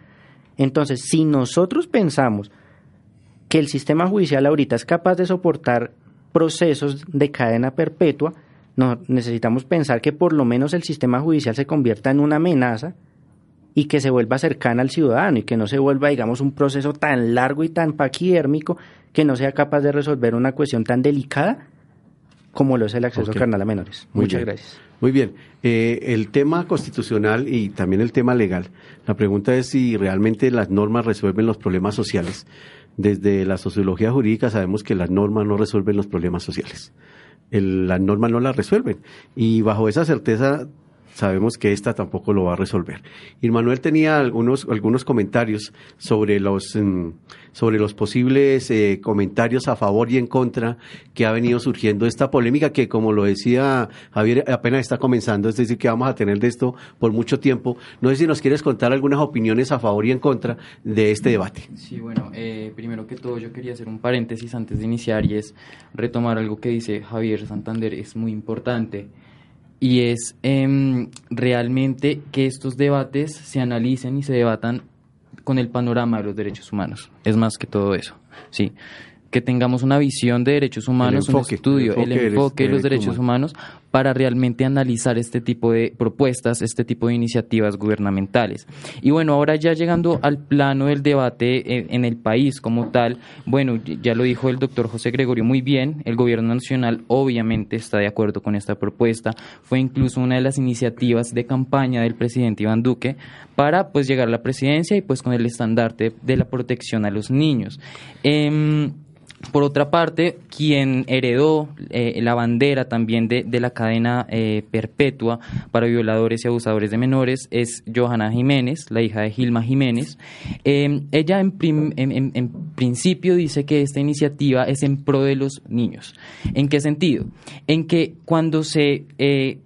Entonces, si nosotros pensamos que el sistema judicial ahorita es capaz de soportar procesos de cadena perpetua, no, necesitamos pensar que por lo menos el sistema judicial se convierta en una amenaza y que se vuelva cercana al ciudadano y que no se vuelva, digamos, un proceso tan largo y tan paquidérmico que no sea capaz de resolver una cuestión tan delicada como lo es el acceso carnal a menores. Muchas gracias. Muy bien. Eh, el tema constitucional y también el tema legal. La pregunta es si realmente las normas resuelven los problemas sociales. Desde la sociología jurídica sabemos que las normas no resuelven los problemas sociales las normas no las resuelven. Y bajo esa certeza sabemos que esta tampoco lo va a resolver. Y Manuel tenía algunos, algunos comentarios sobre los, mm, sobre los posibles eh, comentarios a favor y en contra que ha venido surgiendo esta polémica que, como lo decía Javier, apenas está comenzando, es decir, que vamos a tener de esto por mucho tiempo. No sé si nos quieres contar algunas opiniones a favor y en contra de este debate. Sí, bueno, eh, primero que todo yo quería hacer un paréntesis antes de iniciar y es retomar algo que dice Javier Santander, es muy importante y es em, realmente que estos debates se analicen y se debatan con el panorama de los derechos humanos. Es más que todo eso, sí que tengamos una visión de derechos humanos, un estudio, el enfoque, de los derechos humanos para realmente analizar este tipo de propuestas, este tipo de iniciativas gubernamentales. Y bueno, ahora ya llegando al plano del debate en, el país como tal, bueno, ya lo dijo el doctor José Gregorio muy bien, el gobierno nacional obviamente está de acuerdo con esta propuesta, fue incluso una de las iniciativas de campaña del presidente Iván Duque para pues llegar a la presidencia y pues con el estandarte de la protección a los niños. Eh, por otra parte, quien heredó eh, la bandera también de, la cadena eh, perpetua para violadores y abusadores de menores es Johanna Jiménez, la hija de Gilma Jiménez. Em, ella en, en, principio dice que esta iniciativa es en pro de los niños. ¿En qué sentido? En que cuando se eh,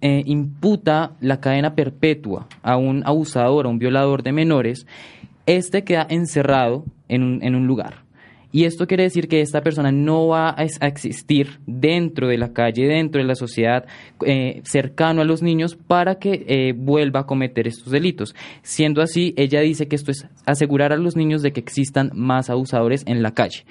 imputa la cadena perpetua a un abusador, a un violador de menores, este queda encerrado en un lugar y esto quiere decir que esta persona no va a existir dentro de la calle, dentro de la sociedad, eh, cercano a los niños para que eh, vuelva a cometer estos delitos. Siendo así, ella dice que esto es asegurar a los niños de que existan más abusadores en la calle.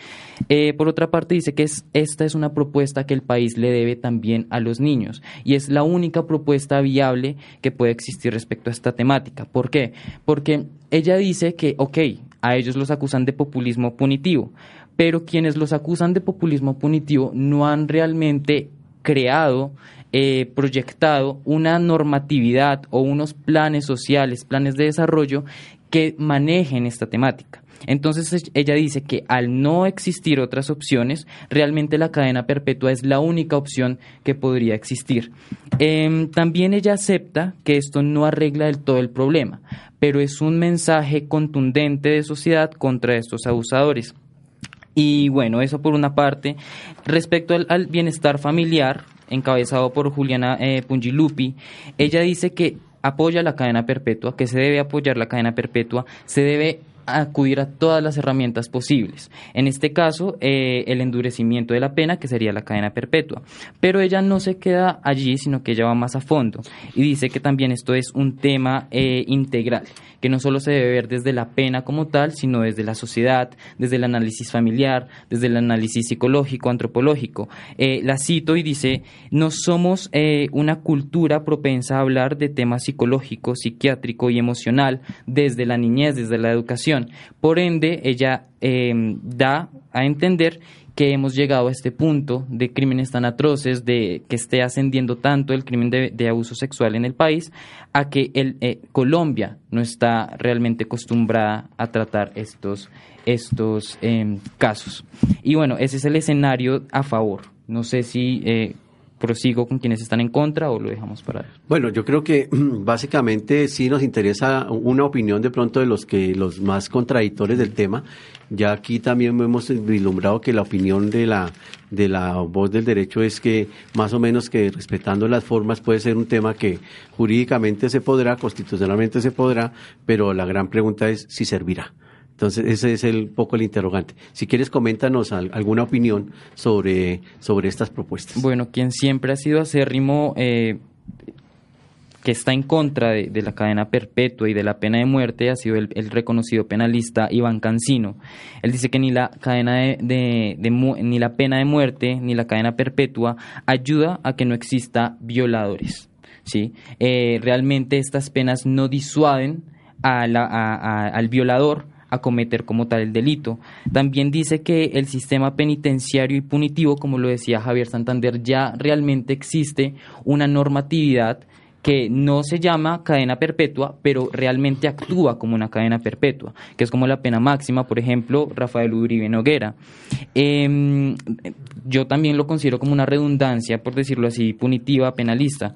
Eh, por otra parte, dice que es, esta es una propuesta que el país le debe también a los niños y es la única propuesta viable que puede existir respecto a esta temática. ¿Por qué? Porque ella dice que, ok, a ellos los acusan de populismo punitivo, pero quienes los acusan de populismo punitivo no han realmente creado, eh, proyectado una normatividad o unos planes sociales, planes de desarrollo que manejen esta temática. Entonces ella dice que al no existir otras opciones, realmente la cadena perpetua es la única opción que podría existir. Em, también ella acepta que esto no arregla del todo el problema, pero es un mensaje contundente de sociedad contra estos abusadores. Y bueno, eso por una parte. Respecto al, bienestar familiar, encabezado por Juliana eh, Pungilupi, ella dice que apoya la cadena perpetua, que se debe apoyar la cadena perpetua, se debe acudir a todas las herramientas posibles. En este caso, eh, el endurecimiento de la pena, que sería la cadena perpetua. Pero ella no se queda allí, sino que ella va más a fondo y dice que también esto es un tema eh, integral, que no solo se debe ver desde la pena como tal, sino desde la sociedad, desde el análisis familiar, desde el análisis psicológico, antropológico. Eh, la cito y dice, no somos una cultura propensa a hablar de temas psicológicos, psiquiátrico y emocional desde la niñez, desde la educación por ende, ella em, da a entender que hemos llegado a este punto de crímenes tan atroces, de que esté ascendiendo tanto el crimen de, abuso sexual en el país, a que eh, Colombia no está realmente acostumbrada a tratar estos, estos em, casos. Y bueno, ese es el escenario a favor. No sé si eh, prosigo con quienes están en contra o lo dejamos para Bueno, yo creo que básicamente sí nos interesa una opinión de pronto de los que los más contradictores del tema. Ya aquí también hemos vislumbrado que la opinión de la de la voz del derecho es que más o menos que respetando las formas puede ser un tema que jurídicamente se podrá, constitucionalmente se podrá, pero la gran pregunta es si servirá. Entonces, ese es el poco el interrogante. Si quieres, coméntanos alguna opinión sobre, sobre estas propuestas. Bueno, quien siempre ha sido acérrimo, eh, que está en contra de, la cadena perpetua y de la pena de muerte, ha sido el, reconocido penalista Iván Cancino. Él dice que ni la cadena de, ni la pena de muerte ni la cadena perpetua ayuda a que no exista violadores. ¿sí? Eh, realmente estas penas no disuaden al violador a cometer como tal el delito. También dice que el sistema penitenciario y punitivo, como lo decía Javier Santander, ya realmente existe una normatividad que no se llama cadena perpetua, pero realmente actúa como una cadena perpetua, que es como la pena máxima, por ejemplo, Rafael Uribe Noguera. Em, yo también lo considero como una redundancia, por decirlo así, punitiva, penalista.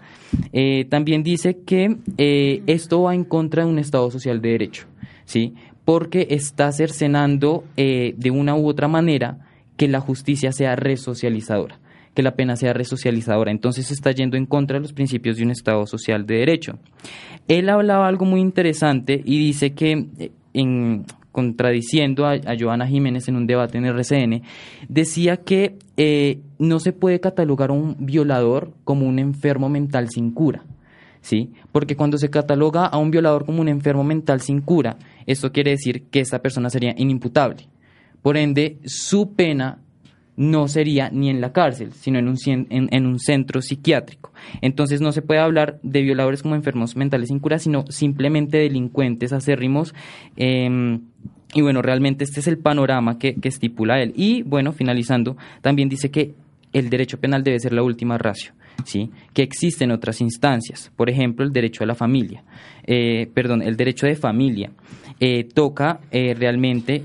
Eh, también dice que eh, esto va en contra de un Estado social de derecho, ¿sí? Porque está cercenando eh, de una u otra manera que la justicia sea resocializadora, que la pena sea resocializadora. Entonces está yendo en contra de los principios de un Estado social de derecho. Él hablaba algo muy interesante y dice que, eh, en, contradiciendo a, Joana Jiménez en un debate en RCN, decía que eh, no se puede catalogar a un violador como un enfermo mental sin cura. ¿Sí? Porque cuando se cataloga a un violador como un enfermo mental sin cura, esto quiere decir que esa persona sería inimputable. Por ende, su pena no sería ni en la cárcel, sino en un, en, un centro psiquiátrico. Entonces no se puede hablar de violadores como enfermos mentales sin cura, sino simplemente delincuentes acérrimos. Eh, y bueno, realmente este es el panorama que, que estipula él. Y bueno, finalizando, también dice que el derecho penal debe ser la última ratio. ¿Sí? que existen otras instancias, por ejemplo, el derecho a la familia, eh, perdón, el derecho de familia, eh, toca eh, realmente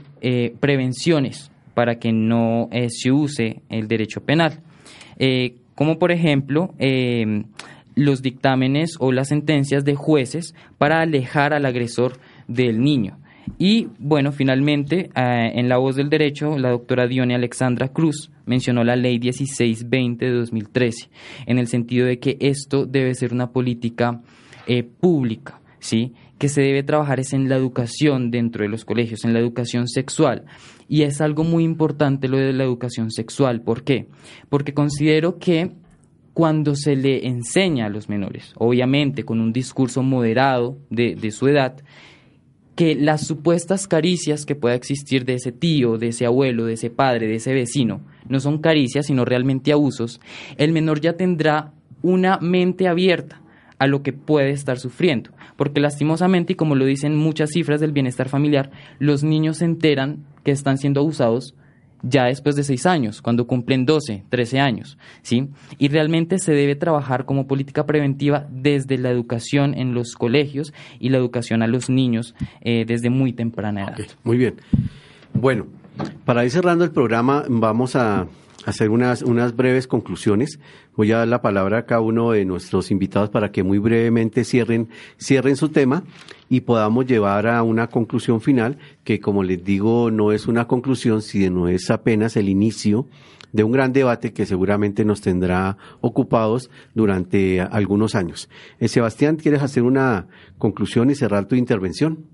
prevenciones para que no se use el derecho penal, como por ejemplo los dictámenes o las sentencias de jueces para alejar al agresor del niño. Y bueno, finalmente, eh, en la voz del derecho, la doctora Dione Alexandra Cruz mencionó la ley 1620 de 2013, en el sentido de que esto debe ser una política eh, pública, ¿sí? que se debe trabajar en la educación dentro de los colegios, en la educación sexual. Y es algo muy importante lo de la educación sexual. ¿Por qué? Porque considero que cuando se le enseña a los menores, obviamente con un discurso moderado de, de su edad, que las supuestas caricias que pueda existir de ese tío, de ese abuelo, de ese padre, de ese vecino, no son caricias, sino realmente abusos, el menor ya tendrá una mente abierta a lo que puede estar sufriendo. Porque lastimosamente, y como lo dicen muchas cifras del bienestar familiar, los niños se enteran que están siendo abusados ya después de seis años, cuando cumplen 12, 13 años, ¿sí? Y realmente se debe trabajar como política preventiva desde la educación en los colegios y la educación a los niños eh, desde muy temprana edad. muy bien. Bueno, para ir cerrando el programa, vamos a hacer unas, unas breves conclusiones. Voy a dar la palabra a cada uno de nuestros invitados para que muy brevemente cierren, cierren su tema y podamos llevar a una conclusión final que, como les digo, no es una conclusión, sino es apenas el inicio de un gran debate que seguramente nos tendrá ocupados durante algunos años. Eh, Sebastián, ¿quieres hacer una conclusión y cerrar tu intervención?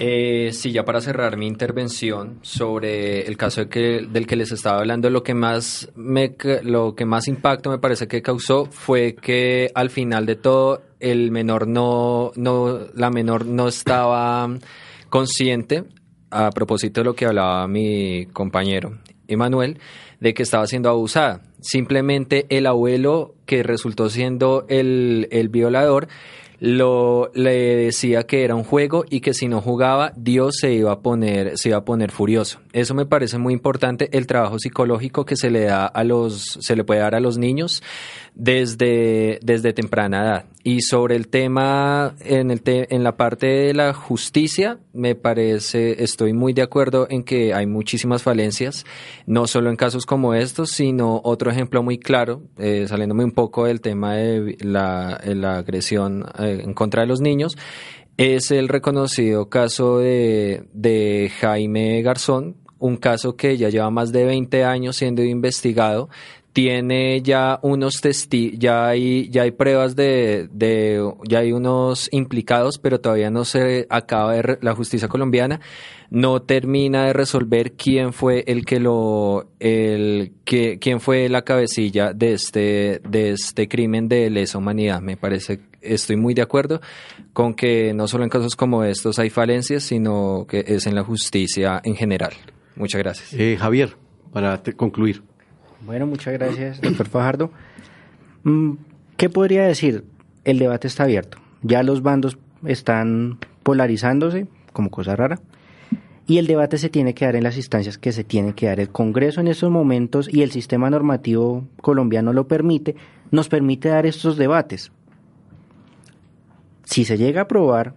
Eh, sí, ya para cerrar mi intervención sobre el caso del que les estaba hablando, lo que más me, lo que más impacto me parece que causó fue que al final de todo el menor no, no, la menor no estaba consciente a propósito de lo que hablaba mi compañero Emanuel, de que estaba siendo abusada. Simplemente el abuelo que resultó siendo el, el violador lo, le decía que era un juego y que si no jugaba, Dios se iba a poner, se iba a poner furioso. Eso me parece muy importante, el trabajo psicológico que se le da a los, se le puede dar a los niños desde, desde temprana edad. Y sobre el tema, en, el en la parte de la justicia, me parece, estoy muy de acuerdo en que hay muchísimas falencias, no solo en casos como estos, sino otro ejemplo muy claro, eh, saliéndome un poco del tema de la, la agresión eh, en contra de los niños, es el reconocido caso de, de Jaime Garzón, un caso que ya lleva más de 20 años siendo investigado tiene ya unos testigos, ya hay, ya hay pruebas de, de, ya hay unos implicados, pero todavía no se acaba de, la justicia colombiana no termina de resolver quién fue el que lo, el, que, quién fue la cabecilla de este, de este crimen de lesa humanidad. Me parece, estoy muy de acuerdo con que no solo en casos como estos hay falencias, sino que es en la justicia en general. Muchas gracias. Eh, Javier, para concluir. Bueno, muchas gracias, doctor Fajardo. Mm, ¿Qué podría decir? El debate está abierto. Ya los bandos están polarizándose, como cosa rara, y el debate se tiene que dar en las instancias que se tiene que dar. El Congreso en estos momentos y el sistema normativo colombiano lo permite, nos permite dar estos debates. Si se llega a aprobar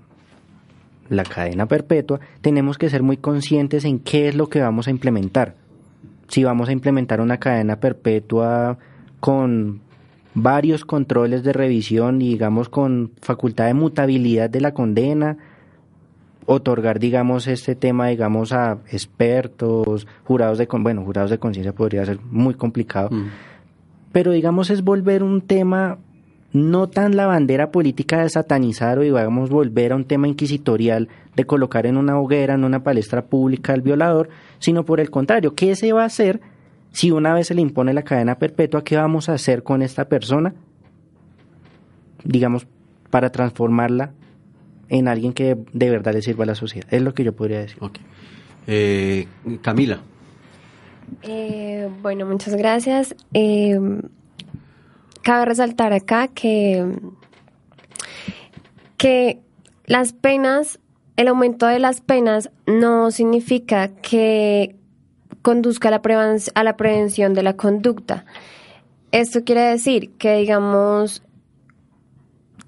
la cadena perpetua, tenemos que ser muy conscientes en qué es lo que vamos a implementar si vamos a implementar una cadena perpetua con varios controles de revisión y digamos con facultad de mutabilidad de la condena, otorgar digamos este tema digamos a expertos, jurados de bueno, jurados de conciencia podría ser muy complicado. Mm. Pero digamos es volver un tema no tan la bandera política de satanizar o digamos volver a un tema inquisitorial de colocar en una hoguera, en una palestra pública al violador, sino por el contrario, ¿qué se va a hacer si una vez se le impone la cadena perpetua? ¿Qué vamos a hacer con esta persona? Digamos, para transformarla en alguien que de verdad le sirva a la sociedad. Es lo que yo podría decir. Eh, Camila. Eh, bueno, muchas gracias. Eh, cabe resaltar acá que, que las penas, el aumento de las penas no significa que conduzca a la, a la prevención de la conducta. Esto quiere decir que, digamos,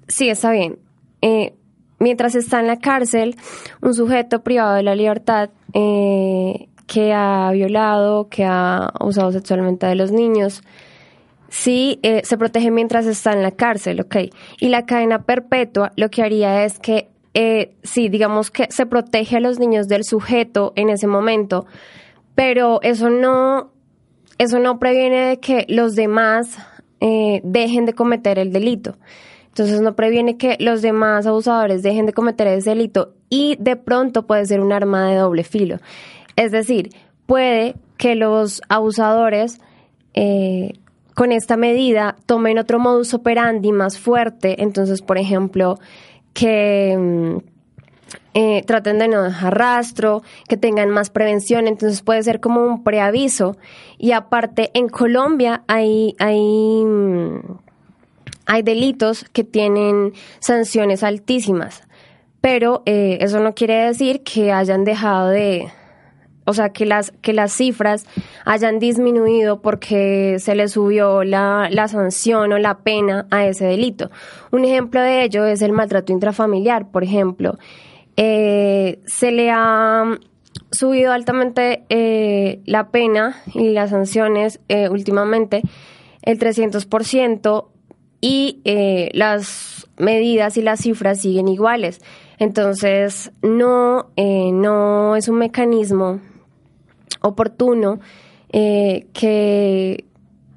sí, está bien. Eh, mientras está en la cárcel, un sujeto privado de la libertad eh, que ha violado, que ha usado sexualmente a los niños, sí eh, se protege mientras está en la cárcel, ¿ok? Y la cadena perpetua lo que haría es que, eh, sí, digamos que se protege a los niños del sujeto en ese momento, pero eso no, eso no previene de que los demás eh, dejen de cometer el delito. Entonces no previene que los demás abusadores dejen de cometer ese delito y de pronto puede ser un arma de doble filo. Es decir, puede que los abusadores eh, con esta medida tomen otro modus operandi más fuerte. Entonces, por ejemplo, que mm, eh, traten de no dejar rastro, que tengan más prevención. Entonces puede ser como un preaviso. Y aparte, en Colombia hay, hay, mm, hay delitos que tienen sanciones altísimas. Pero eh, eso no quiere decir que hayan dejado de, o sea, que las, que las cifras hayan disminuido porque se le subió la, la, sanción o la pena a ese delito. Un ejemplo de ello es el maltrato intrafamiliar, por ejemplo. Eh, se le ha subido altamente eh, la pena y las sanciones eh, últimamente el 300% y las medidas y las cifras siguen iguales. Entonces, no, no es un mecanismo oportuno eh, que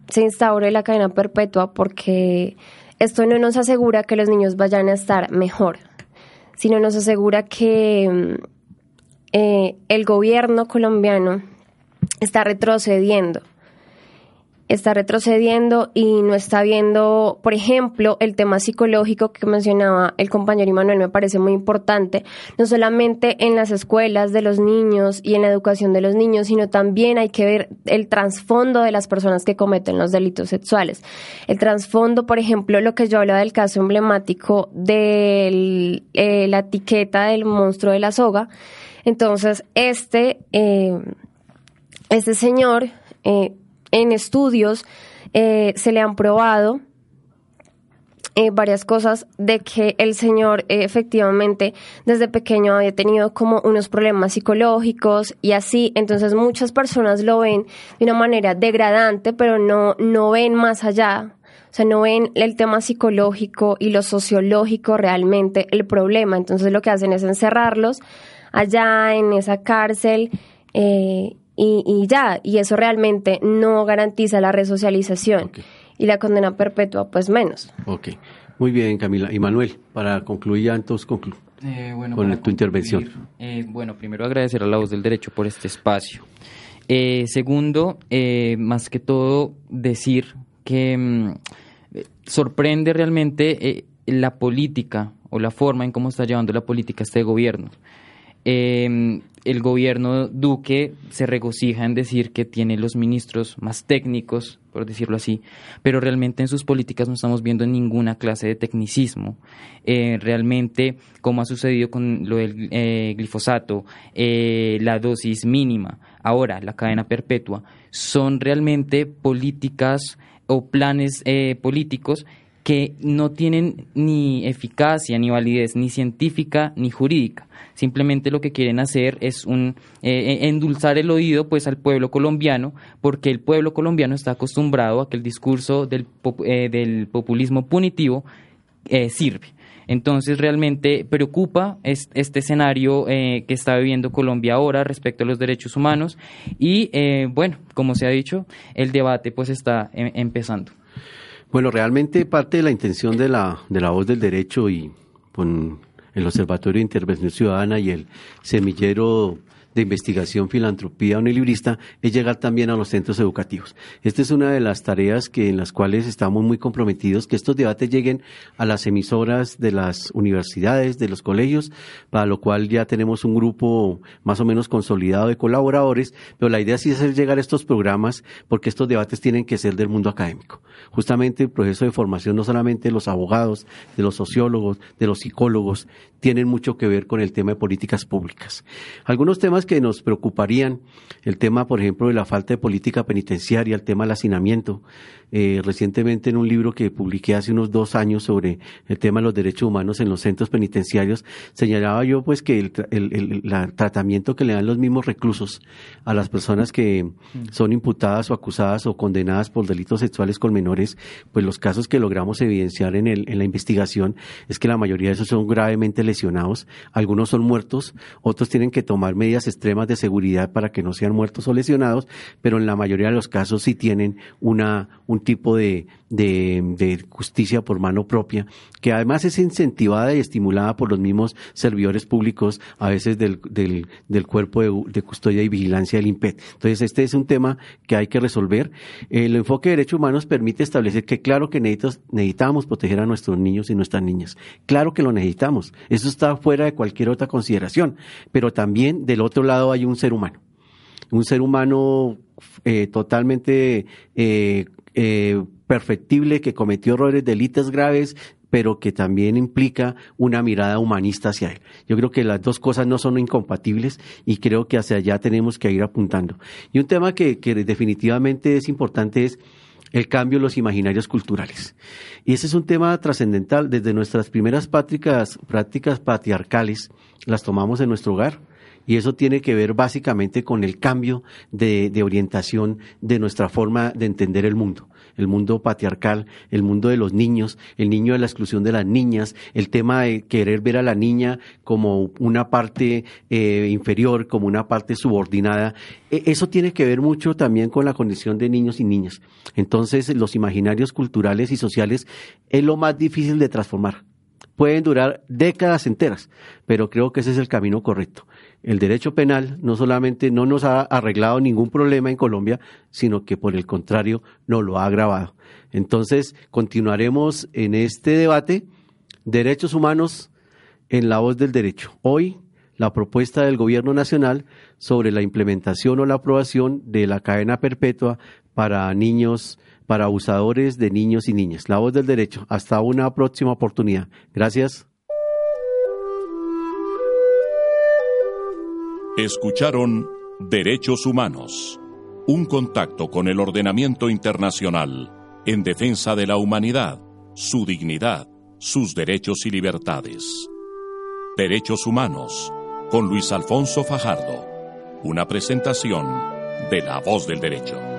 se instaure la cadena perpetua porque esto no nos asegura que los niños vayan a estar mejor, sino nos asegura que, eh, el gobierno colombiano está retrocediendo está retrocediendo y no está viendo, por ejemplo, el tema psicológico que mencionaba el compañero Immanuel me parece muy importante, no solamente en las escuelas de los niños y en la educación de los niños, sino también hay que ver el trasfondo de las personas que cometen los delitos sexuales. El trasfondo, por ejemplo, lo que yo hablaba del caso emblemático de eh, la etiqueta del monstruo de la soga. Entonces, este, eh, este señor eh, en estudios eh, se le han probado eh, varias cosas de que el señor eh, efectivamente desde pequeño había tenido como unos problemas psicológicos y así, entonces muchas personas lo ven de una manera degradante, pero no, no ven más allá. O sea, no ven el tema psicológico y lo sociológico realmente el problema. Entonces lo que hacen es encerrarlos allá en esa cárcel eh, y, ya, y eso realmente no garantiza la resocialización. Y la condena perpetua, pues menos. Ok, muy bien, Camila. Y Manuel, para concluir ya entonces eh, con tu intervención. Eh, bueno, primero agradecer a la voz del derecho por este espacio. Eh, segundo, más que todo, decir que mm, sorprende realmente la política o la forma en cómo está llevando la política este gobierno. Eh, el gobierno Duque se regocija en decir que tiene los ministros más técnicos, por decirlo así, pero realmente en sus políticas no estamos viendo ninguna clase de tecnicismo. Eh, realmente, como ha sucedido con lo del eh, glifosato, eh, la dosis mínima, ahora la cadena perpetua, son realmente políticas o planes políticos que no tienen ni eficacia, ni validez, ni científica, ni jurídica Simplemente lo que quieren hacer es un eh, eh, endulzar el oído pues al pueblo colombiano, porque el pueblo colombiano está acostumbrado a que el discurso del, eh, del populismo punitivo sirve. Entonces realmente preocupa este escenario que está viviendo Colombia ahora respecto a los derechos humanos y bueno, como se ha dicho, el debate pues está em, empezando. Bueno, realmente parte de la intención de la, de la voz del derecho y con el Observatorio de Intervención Ciudadana y el Semillero de investigación, filantropía o librista es llegar también a los centros educativos. Esta es una de las tareas que en las cuales estamos muy comprometidos, que estos debates lleguen a las emisoras de las universidades, de los colegios, para lo cual ya tenemos un grupo más o menos consolidado de colaboradores, pero la idea sí es hacer llegar estos programas porque estos debates tienen que ser del mundo académico. Justamente el proceso de formación no solamente de los abogados, de los sociólogos, de los psicólogos, tienen mucho que ver con el tema de políticas públicas. Algunos temas que nos preocuparían, el tema, por ejemplo, de la falta de política penitenciaria, el tema del hacinamiento. Eh, recientemente en un libro que publiqué hace unos dos años sobre el tema de los derechos humanos en los centros penitenciarios, señalaba yo pues que el, el, tratamiento que le dan los mismos reclusos a las personas que son imputadas o acusadas o condenadas por delitos sexuales con menores, pues los casos que logramos evidenciar en, el, en la investigación es que la mayoría de esos son gravemente lesionados, algunos son muertos, otros tienen que tomar medidas extremas de seguridad para que no sean muertos o lesionados, pero en la mayoría de los casos sí tienen una, un tipo de, de, justicia por mano propia, que además es incentivada y estimulada por los mismos servidores públicos, a veces del, del, cuerpo de, custodia y vigilancia del IMPET. Entonces, este es un tema que hay que resolver. El enfoque de derechos humanos permite establecer que claro que necesitamos proteger a nuestros niños y nuestras niñas. Claro que lo necesitamos. Eso está fuera de cualquier otra consideración. Pero también del otro lado hay un ser humano. Un ser humano eh, totalmente eh, eh, perfectible, que cometió errores, delitos graves, pero que también implica una mirada humanista hacia él. Yo creo que las dos cosas no son incompatibles y creo que hacia allá tenemos que ir apuntando. Y un tema que, definitivamente es importante es el cambio en los imaginarios culturales. Y ese es un tema trascendental. Desde nuestras primeras prácticas, patriarcales las tomamos en nuestro hogar y eso tiene que ver básicamente con el cambio de, orientación de nuestra forma de entender el mundo. El mundo patriarcal, el mundo de los niños, el niño de la exclusión de las niñas, el tema de querer ver a la niña como una parte eh, inferior, como una parte subordinada. E, eso tiene que ver mucho también con la condición de niños y niñas. Entonces, los imaginarios culturales y sociales es lo más difícil de transformar pueden durar décadas enteras, pero creo que ese es el camino correcto. El derecho penal no solamente no nos ha arreglado ningún problema en Colombia, sino que por el contrario nos lo ha agravado. Entonces, continuaremos en este debate, derechos humanos en la voz del derecho. Hoy, la propuesta del Gobierno Nacional sobre la implementación o la aprobación de la cadena perpetua para niños para abusadores de niños y niñas. La voz del derecho. Hasta una próxima oportunidad. Gracias. Escucharon Derechos Humanos, un contacto con el ordenamiento internacional en defensa de la humanidad, su dignidad, sus derechos y libertades. Derechos Humanos, con Luis Alfonso Fajardo, una presentación de La Voz del Derecho.